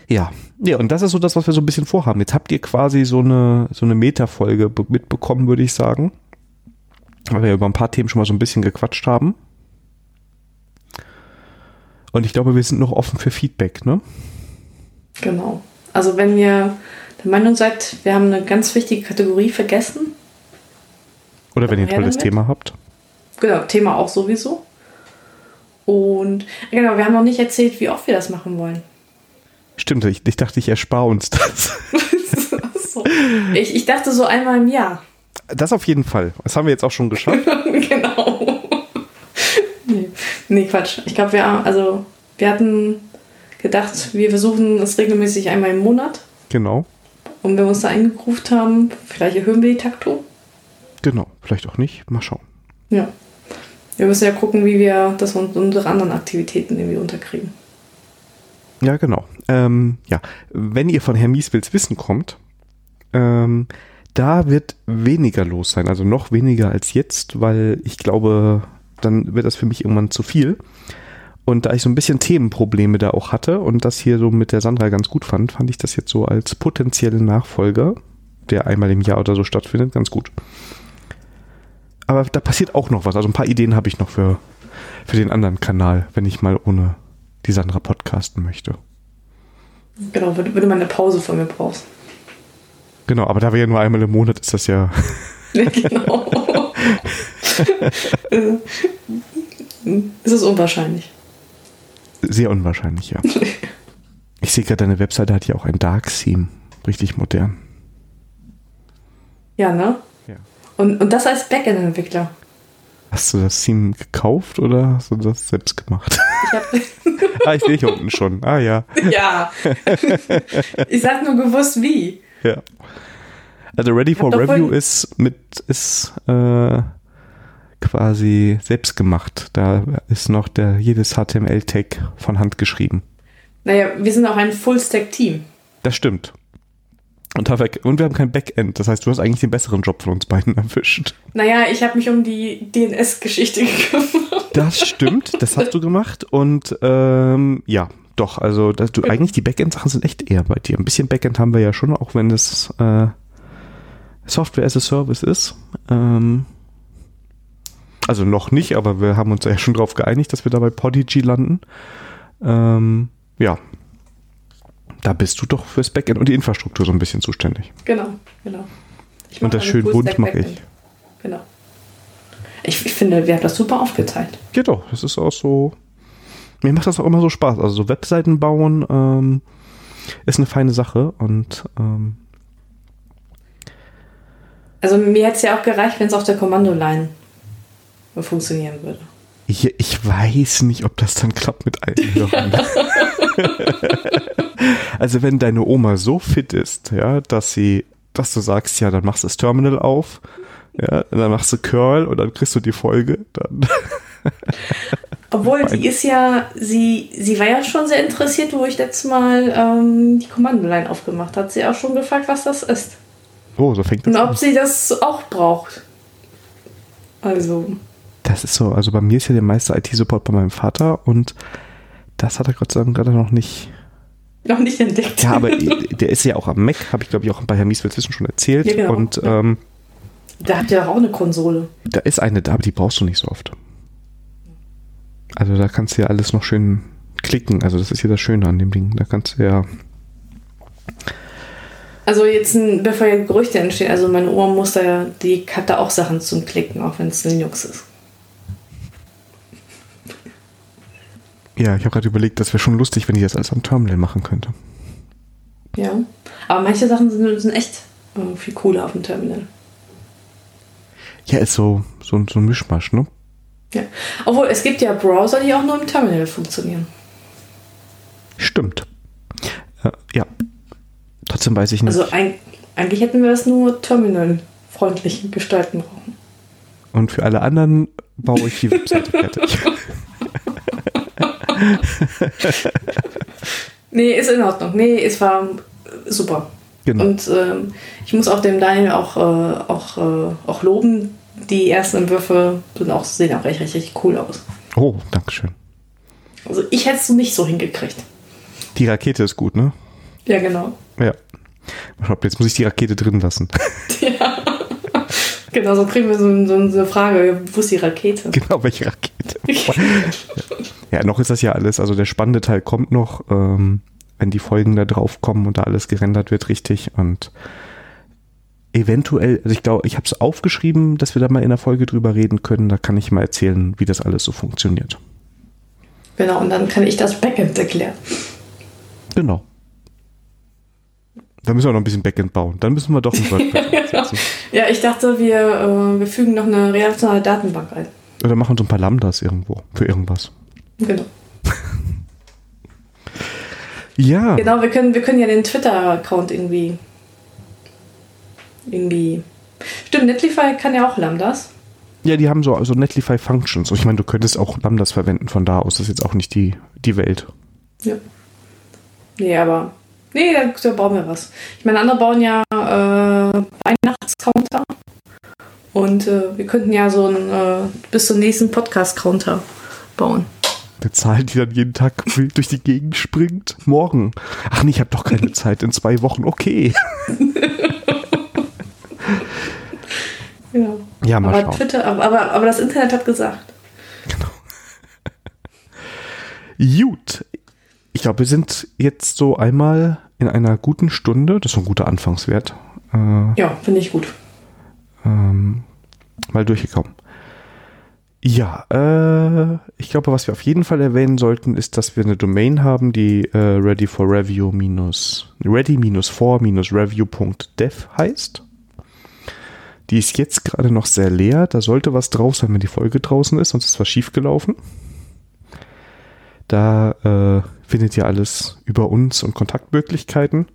Speaker 1: Ja, ja, und das ist so das, was wir so ein bisschen vorhaben. Jetzt habt ihr quasi so eine, so eine Meta-Folge mitbekommen, würde ich sagen. Weil wir über ein paar Themen schon mal so ein bisschen gequatscht haben. Und ich glaube, wir sind noch offen für Feedback, ne?
Speaker 2: Genau. Also wenn ihr der Meinung seid, wir haben eine ganz wichtige Kategorie vergessen.
Speaker 1: Oder wenn ihr ein tolles damit. Thema habt.
Speaker 2: Genau, Thema auch sowieso. Und genau, wir haben noch nicht erzählt, wie oft wir das machen wollen.
Speaker 1: Stimmt, ich, ich dachte, ich erspare uns das.
Speaker 2: so. ich, ich dachte so einmal im Jahr.
Speaker 1: Das auf jeden Fall. Das haben wir jetzt auch schon geschafft.
Speaker 2: genau. Nee, nee Quatsch. Ich glaube, wir, also, wir hatten gedacht, wir versuchen es regelmäßig einmal im Monat.
Speaker 1: Genau.
Speaker 2: Und wenn wir uns da eingegruft haben, vielleicht erhöhen wir die Takto.
Speaker 1: Genau, vielleicht auch nicht. Mal schauen.
Speaker 2: Ja. Wir müssen ja gucken, wie wir das und unsere anderen Aktivitäten irgendwie unterkriegen.
Speaker 1: Ja, genau. Ähm, ja, wenn ihr von Herr Mieswils Wissen kommt, ähm, da wird weniger los sein, also noch weniger als jetzt, weil ich glaube, dann wird das für mich irgendwann zu viel. Und da ich so ein bisschen Themenprobleme da auch hatte und das hier so mit der Sandra ganz gut fand, fand ich das jetzt so als potenziellen Nachfolger, der einmal im Jahr oder so stattfindet, ganz gut. Aber da passiert auch noch was. Also ein paar Ideen habe ich noch für, für den anderen Kanal, wenn ich mal ohne die Sandra podcasten möchte.
Speaker 2: Genau, wenn, wenn du mal eine Pause von mir brauchst.
Speaker 1: Genau, aber da wir ja nur einmal im Monat ist das ja.
Speaker 2: ja genau. es ist unwahrscheinlich.
Speaker 1: Sehr unwahrscheinlich, ja. Ich sehe gerade, deine Webseite hat ja auch ein Dark Theme. Richtig modern.
Speaker 2: Ja, ne?
Speaker 1: Ja.
Speaker 2: Und, und das als Backend-Entwickler.
Speaker 1: Hast du das Theme gekauft oder hast du das selbst gemacht? Ich hab ah, ich sehe hier unten schon. Ah ja.
Speaker 2: Ja. Ich sag nur gewusst wie.
Speaker 1: Ja. Also Ready for Review ist mit ist äh, quasi selbst gemacht. Da ist noch der jedes HTML-Tag von Hand geschrieben.
Speaker 2: Naja, wir sind auch ein Full-Stack-Team.
Speaker 1: Das stimmt. Und, und wir haben kein Backend. Das heißt, du hast eigentlich den besseren Job von uns beiden erwischt.
Speaker 2: Naja, ich habe mich um die DNS-Geschichte gekümmert.
Speaker 1: Das stimmt, das hast du gemacht. Und ähm, ja, doch, also dass du eigentlich die Backend-Sachen sind echt eher bei dir. Ein bisschen Backend haben wir ja schon, auch wenn es äh, Software as a Service ist. Ähm, also noch nicht, aber wir haben uns ja schon darauf geeinigt, dass wir da bei Podigy landen. Ähm, ja, da bist du doch fürs Backend und die Infrastruktur so ein bisschen zuständig.
Speaker 2: Genau, genau.
Speaker 1: Und das schön bunt mache ich.
Speaker 2: Genau. Ich, ich, finde, wir haben das super aufgeteilt.
Speaker 1: Ja doch, das ist auch so. Mir macht das auch immer so Spaß. Also so Webseiten bauen ähm, ist eine feine Sache und ähm,
Speaker 2: Also mir hätte es ja auch gereicht, wenn es auf der Kommandoline funktionieren würde.
Speaker 1: Ich, ich weiß nicht, ob das dann klappt mit allen Hörern. also wenn deine Oma so fit ist, ja, dass sie, dass du sagst, ja, dann machst du das Terminal auf, ja, dann machst du Curl und dann kriegst du die Folge, dann.
Speaker 2: Obwohl, die ist ja, sie, sie war ja schon sehr interessiert, wo ich letztes Mal ähm, die Kommandoline aufgemacht hat. Sie auch schon gefragt, was das ist.
Speaker 1: Oh, so fängt das
Speaker 2: Und ob an. sie das auch braucht. Also.
Speaker 1: Das ist so, also bei mir ist ja der meiste IT-Support bei meinem Vater und das hat er Gott sei Dank gerade noch nicht.
Speaker 2: Noch nicht entdeckt.
Speaker 1: Ja, aber der ist ja auch am Mac, habe ich glaube ich auch bei Herrn Mieswitz Wissen schon erzählt. Ja, genau. Und ja. ähm,
Speaker 2: da habt ihr auch eine Konsole.
Speaker 1: Da ist eine da, aber die brauchst du nicht so oft. Also da kannst du ja alles noch schön klicken. Also das ist ja das Schöne an dem Ding. Da kannst du ja.
Speaker 2: Also jetzt, bevor ja Gerüchte entstehen, also meine Oma muss da ja, die hat da auch Sachen zum Klicken, auch wenn es Linux ist.
Speaker 1: Ja, ich habe gerade überlegt, das wäre schon lustig, wenn ich das alles am Terminal machen könnte.
Speaker 2: Ja, aber manche Sachen sind, sind echt äh, viel cooler auf dem Terminal.
Speaker 1: Ja, ist so, so, so ein Mischmasch, ne?
Speaker 2: Ja. Obwohl, es gibt ja Browser, die auch nur im Terminal funktionieren.
Speaker 1: Stimmt. Äh, ja. Trotzdem weiß ich nicht.
Speaker 2: Also ein, eigentlich hätten wir das nur terminalfreundlich gestalten brauchen.
Speaker 1: Und für alle anderen baue ich die Webseite fertig.
Speaker 2: nee, ist in Ordnung. Nee, es war super. Genau. Und ähm, ich muss auch dem Daniel auch, äh, auch, äh, auch loben. Die ersten Entwürfe sind auch, sehen auch richtig, richtig cool aus.
Speaker 1: Oh, Dankeschön.
Speaker 2: Also ich hätte es nicht so hingekriegt.
Speaker 1: Die Rakete ist gut, ne?
Speaker 2: Ja, genau.
Speaker 1: Ja. Jetzt muss ich die Rakete drin lassen.
Speaker 2: ja. Genau, so kriegen wir so, so eine Frage, wo ist die Rakete?
Speaker 1: Genau, welche Rakete? Ja, noch ist das ja alles, also der spannende Teil kommt noch. Ähm, wenn die Folgen da drauf kommen und da alles gerendert wird richtig und eventuell, also ich glaube, ich habe es aufgeschrieben, dass wir da mal in der Folge drüber reden können. Da kann ich mal erzählen, wie das alles so funktioniert.
Speaker 2: Genau, und dann kann ich das Backend erklären.
Speaker 1: Genau. Da müssen wir noch ein bisschen Backend bauen. Dann müssen wir doch ein WordPress
Speaker 2: ja. ja, ich dachte, wir, äh, wir fügen noch eine relationale Datenbank ein.
Speaker 1: Oder machen so ein paar Lambdas irgendwo für irgendwas.
Speaker 2: Genau.
Speaker 1: Ja.
Speaker 2: Genau, wir können, wir können ja den Twitter-Account irgendwie. Irgendwie. Stimmt, Netlify kann ja auch Lambdas.
Speaker 1: Ja, die haben so also Netlify Functions. Ich meine, du könntest auch Lambdas verwenden von da aus. Das ist jetzt auch nicht die, die Welt.
Speaker 2: Ja. Nee, aber. Nee, da, da bauen wir was. Ich meine, andere bauen ja äh, Weihnachtscounter. Und äh, wir könnten ja so ein äh, bis zum nächsten Podcast-Counter bauen.
Speaker 1: Eine Zahl, die dann jeden Tag durch die Gegend springt. Morgen. Ach nee, ich habe doch keine Zeit. In zwei Wochen. Okay.
Speaker 2: ja.
Speaker 1: Ja, mal
Speaker 2: aber
Speaker 1: schauen.
Speaker 2: Twitter, aber, aber das Internet hat gesagt.
Speaker 1: Genau. Gut. Ich glaube, wir sind jetzt so einmal in einer guten Stunde. Das ist ein guter Anfangswert.
Speaker 2: Äh, ja, finde ich gut.
Speaker 1: Ähm, mal durchgekommen. Ja, äh, ich glaube, was wir auf jeden Fall erwähnen sollten, ist, dass wir eine Domain haben, die äh, ready for review minus ready minus for minus review.dev heißt. Die ist jetzt gerade noch sehr leer. Da sollte was draus sein, wenn die Folge draußen ist, sonst ist was schiefgelaufen. Da äh, findet ihr alles über uns und Kontaktmöglichkeiten.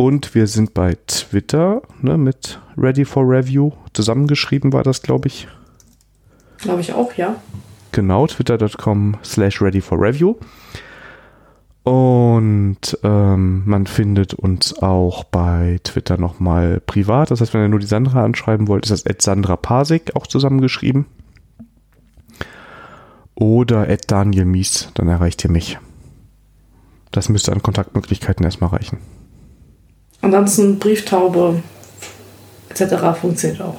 Speaker 1: Und wir sind bei Twitter ne, mit Ready for Review. Zusammengeschrieben war das, glaube ich.
Speaker 2: Glaube ich auch, ja.
Speaker 1: Genau, twitter.com slash ready for review. Und ähm, man findet uns auch bei Twitter nochmal privat. Das heißt, wenn ihr nur die Sandra anschreiben wollt, ist das at Sandra Pasik auch zusammengeschrieben. Oder at Daniel Mies, dann erreicht ihr mich. Das müsste an Kontaktmöglichkeiten erstmal reichen.
Speaker 2: Ansonsten Brieftaube etc. funktioniert auch.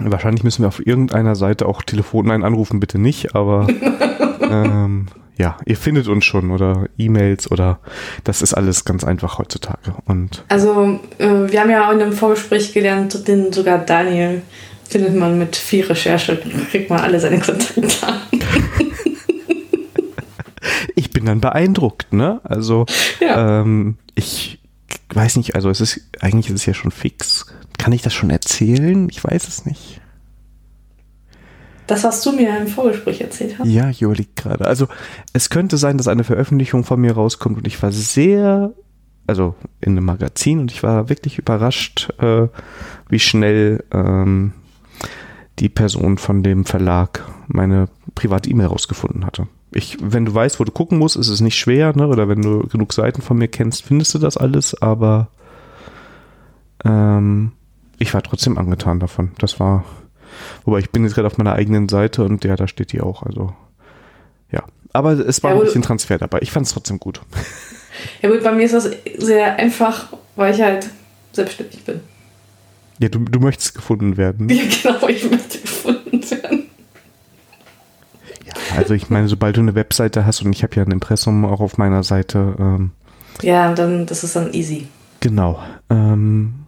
Speaker 1: Wahrscheinlich müssen wir auf irgendeiner Seite auch Telefonline anrufen, bitte nicht, aber ähm, ja, ihr findet uns schon oder E-Mails oder das ist alles ganz einfach heutzutage. Und
Speaker 2: also äh, wir haben ja auch in einem Vorgespräch gelernt, den sogar Daniel findet man mit viel Recherche, kriegt man alle seine Kontaktdaten.
Speaker 1: ich bin dann beeindruckt, ne? Also
Speaker 2: ja.
Speaker 1: ähm, ich weiß nicht, also es ist eigentlich ist es ja schon fix Kann ich das schon erzählen? Ich weiß es nicht.
Speaker 2: Das, was du mir im Vorgespräch erzählt hast?
Speaker 1: Ja, Jo liegt gerade. Also es könnte sein, dass eine Veröffentlichung von mir rauskommt und ich war sehr, also in einem Magazin und ich war wirklich überrascht, äh, wie schnell ähm, die Person von dem Verlag meine private E-Mail rausgefunden hatte. Ich, wenn du weißt, wo du gucken musst, ist es nicht schwer, ne? Oder wenn du genug Seiten von mir kennst, findest du das alles, aber ähm, ich war trotzdem angetan davon. Das war Wobei ich bin jetzt gerade auf meiner eigenen Seite und ja, da steht die auch. Also ja. Aber es war ja, ein bisschen Transfer dabei. Ich fand es trotzdem gut.
Speaker 2: Ja gut, bei mir ist das sehr einfach, weil ich halt selbstständig bin.
Speaker 1: Ja, du, du möchtest gefunden werden.
Speaker 2: Ja, genau, ich möchte gefunden werden.
Speaker 1: Ja, also ich meine, sobald du eine Webseite hast und ich habe ja ein Impressum auch auf meiner Seite. Ähm,
Speaker 2: ja, dann das ist dann easy.
Speaker 1: Genau. Ähm,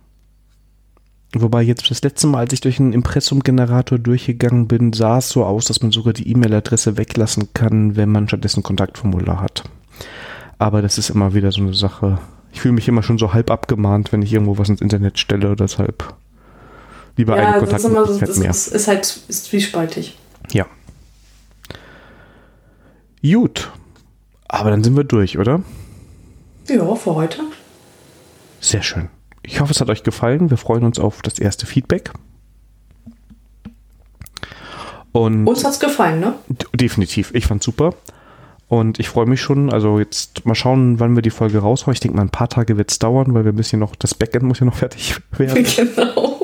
Speaker 1: Wobei jetzt das letzte Mal, als ich durch einen Impressum-Generator durchgegangen bin, sah es so aus, dass man sogar die E-Mail-Adresse weglassen kann, wenn man stattdessen Kontaktformular hat. Aber das ist immer wieder so eine Sache. Ich fühle mich immer schon so halb abgemahnt, wenn ich irgendwo was ins Internet stelle, deshalb lieber ja, eine Kontaktmöglichkeit
Speaker 2: mehr. Ist, ist halt ist zwiespaltig.
Speaker 1: Ja. Gut. Aber dann sind wir durch, oder?
Speaker 2: Ja, für heute.
Speaker 1: Sehr schön. Ich hoffe, es hat euch gefallen. Wir freuen uns auf das erste Feedback. Und
Speaker 2: uns hat es gefallen, ne?
Speaker 1: Definitiv. Ich fand's super. Und ich freue mich schon. Also jetzt mal schauen, wann wir die Folge raushauen. Ich denke mal, ein paar Tage wird es dauern, weil wir ein bisschen noch, das Backend muss ja noch fertig werden.
Speaker 2: Genau.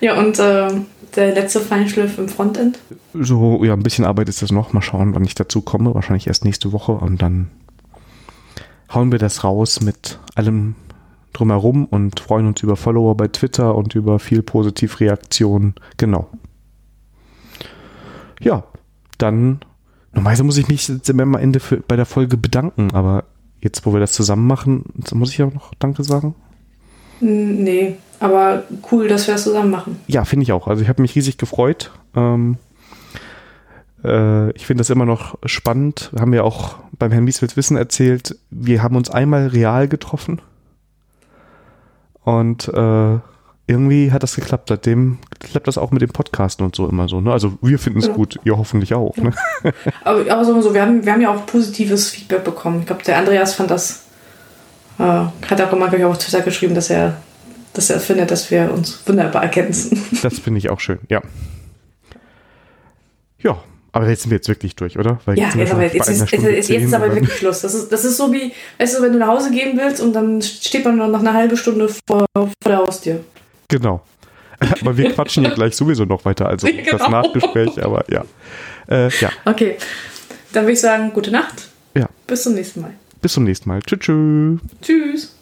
Speaker 2: Ja, und äh, der letzte Feinschliff im Frontend?
Speaker 1: So, ja, ein bisschen Arbeit ist das noch. Mal schauen, wann ich dazu komme. Wahrscheinlich erst nächste Woche. Und dann hauen wir das raus mit allem drumherum und freuen uns über Follower bei Twitter und über viel Positivreaktion. Genau. Ja, dann, normalerweise muss ich mich jetzt am Ende für, bei der Folge bedanken, aber jetzt, wo wir das zusammen machen, muss ich auch noch Danke sagen?
Speaker 2: Nee, aber cool, dass wir das zusammen machen.
Speaker 1: Ja, finde ich auch. Also ich habe mich riesig gefreut. Ähm, äh, ich finde das immer noch spannend. Haben wir auch beim Herrn Mieswitz Wissen erzählt. Wir haben uns einmal real getroffen und äh, irgendwie hat das geklappt. Seitdem klappt das auch mit dem Podcasten und so immer so. Ne? Also wir finden es ja. gut, ihr hoffentlich auch. Ne?
Speaker 2: aber, aber so, wir, haben, wir haben ja auch positives Feedback bekommen. Ich glaube, der Andreas fand das, äh, hat auch immer ich, auf Twitter geschrieben, dass er, dass er findet, dass wir uns wunderbar ergänzen.
Speaker 1: Das finde ich auch schön, ja. Ja, aber jetzt sind wir jetzt wirklich durch, oder?
Speaker 2: Weil ja, jetzt, aber jetzt, ist, jetzt, jetzt ist aber wirklich Schluss. Das ist, das ist so wie, weißt du, wenn du nach Hause gehen willst und dann steht man noch eine halbe Stunde vor, vor der Haustür.
Speaker 1: Genau. Aber wir quatschen ja gleich sowieso noch weiter, also genau. das Nachgespräch, aber ja. Äh, ja.
Speaker 2: Okay, dann würde ich sagen, gute Nacht.
Speaker 1: Ja.
Speaker 2: Bis zum nächsten Mal.
Speaker 1: Bis zum nächsten Mal. Tschüss. Tschüss.
Speaker 2: Tschüss.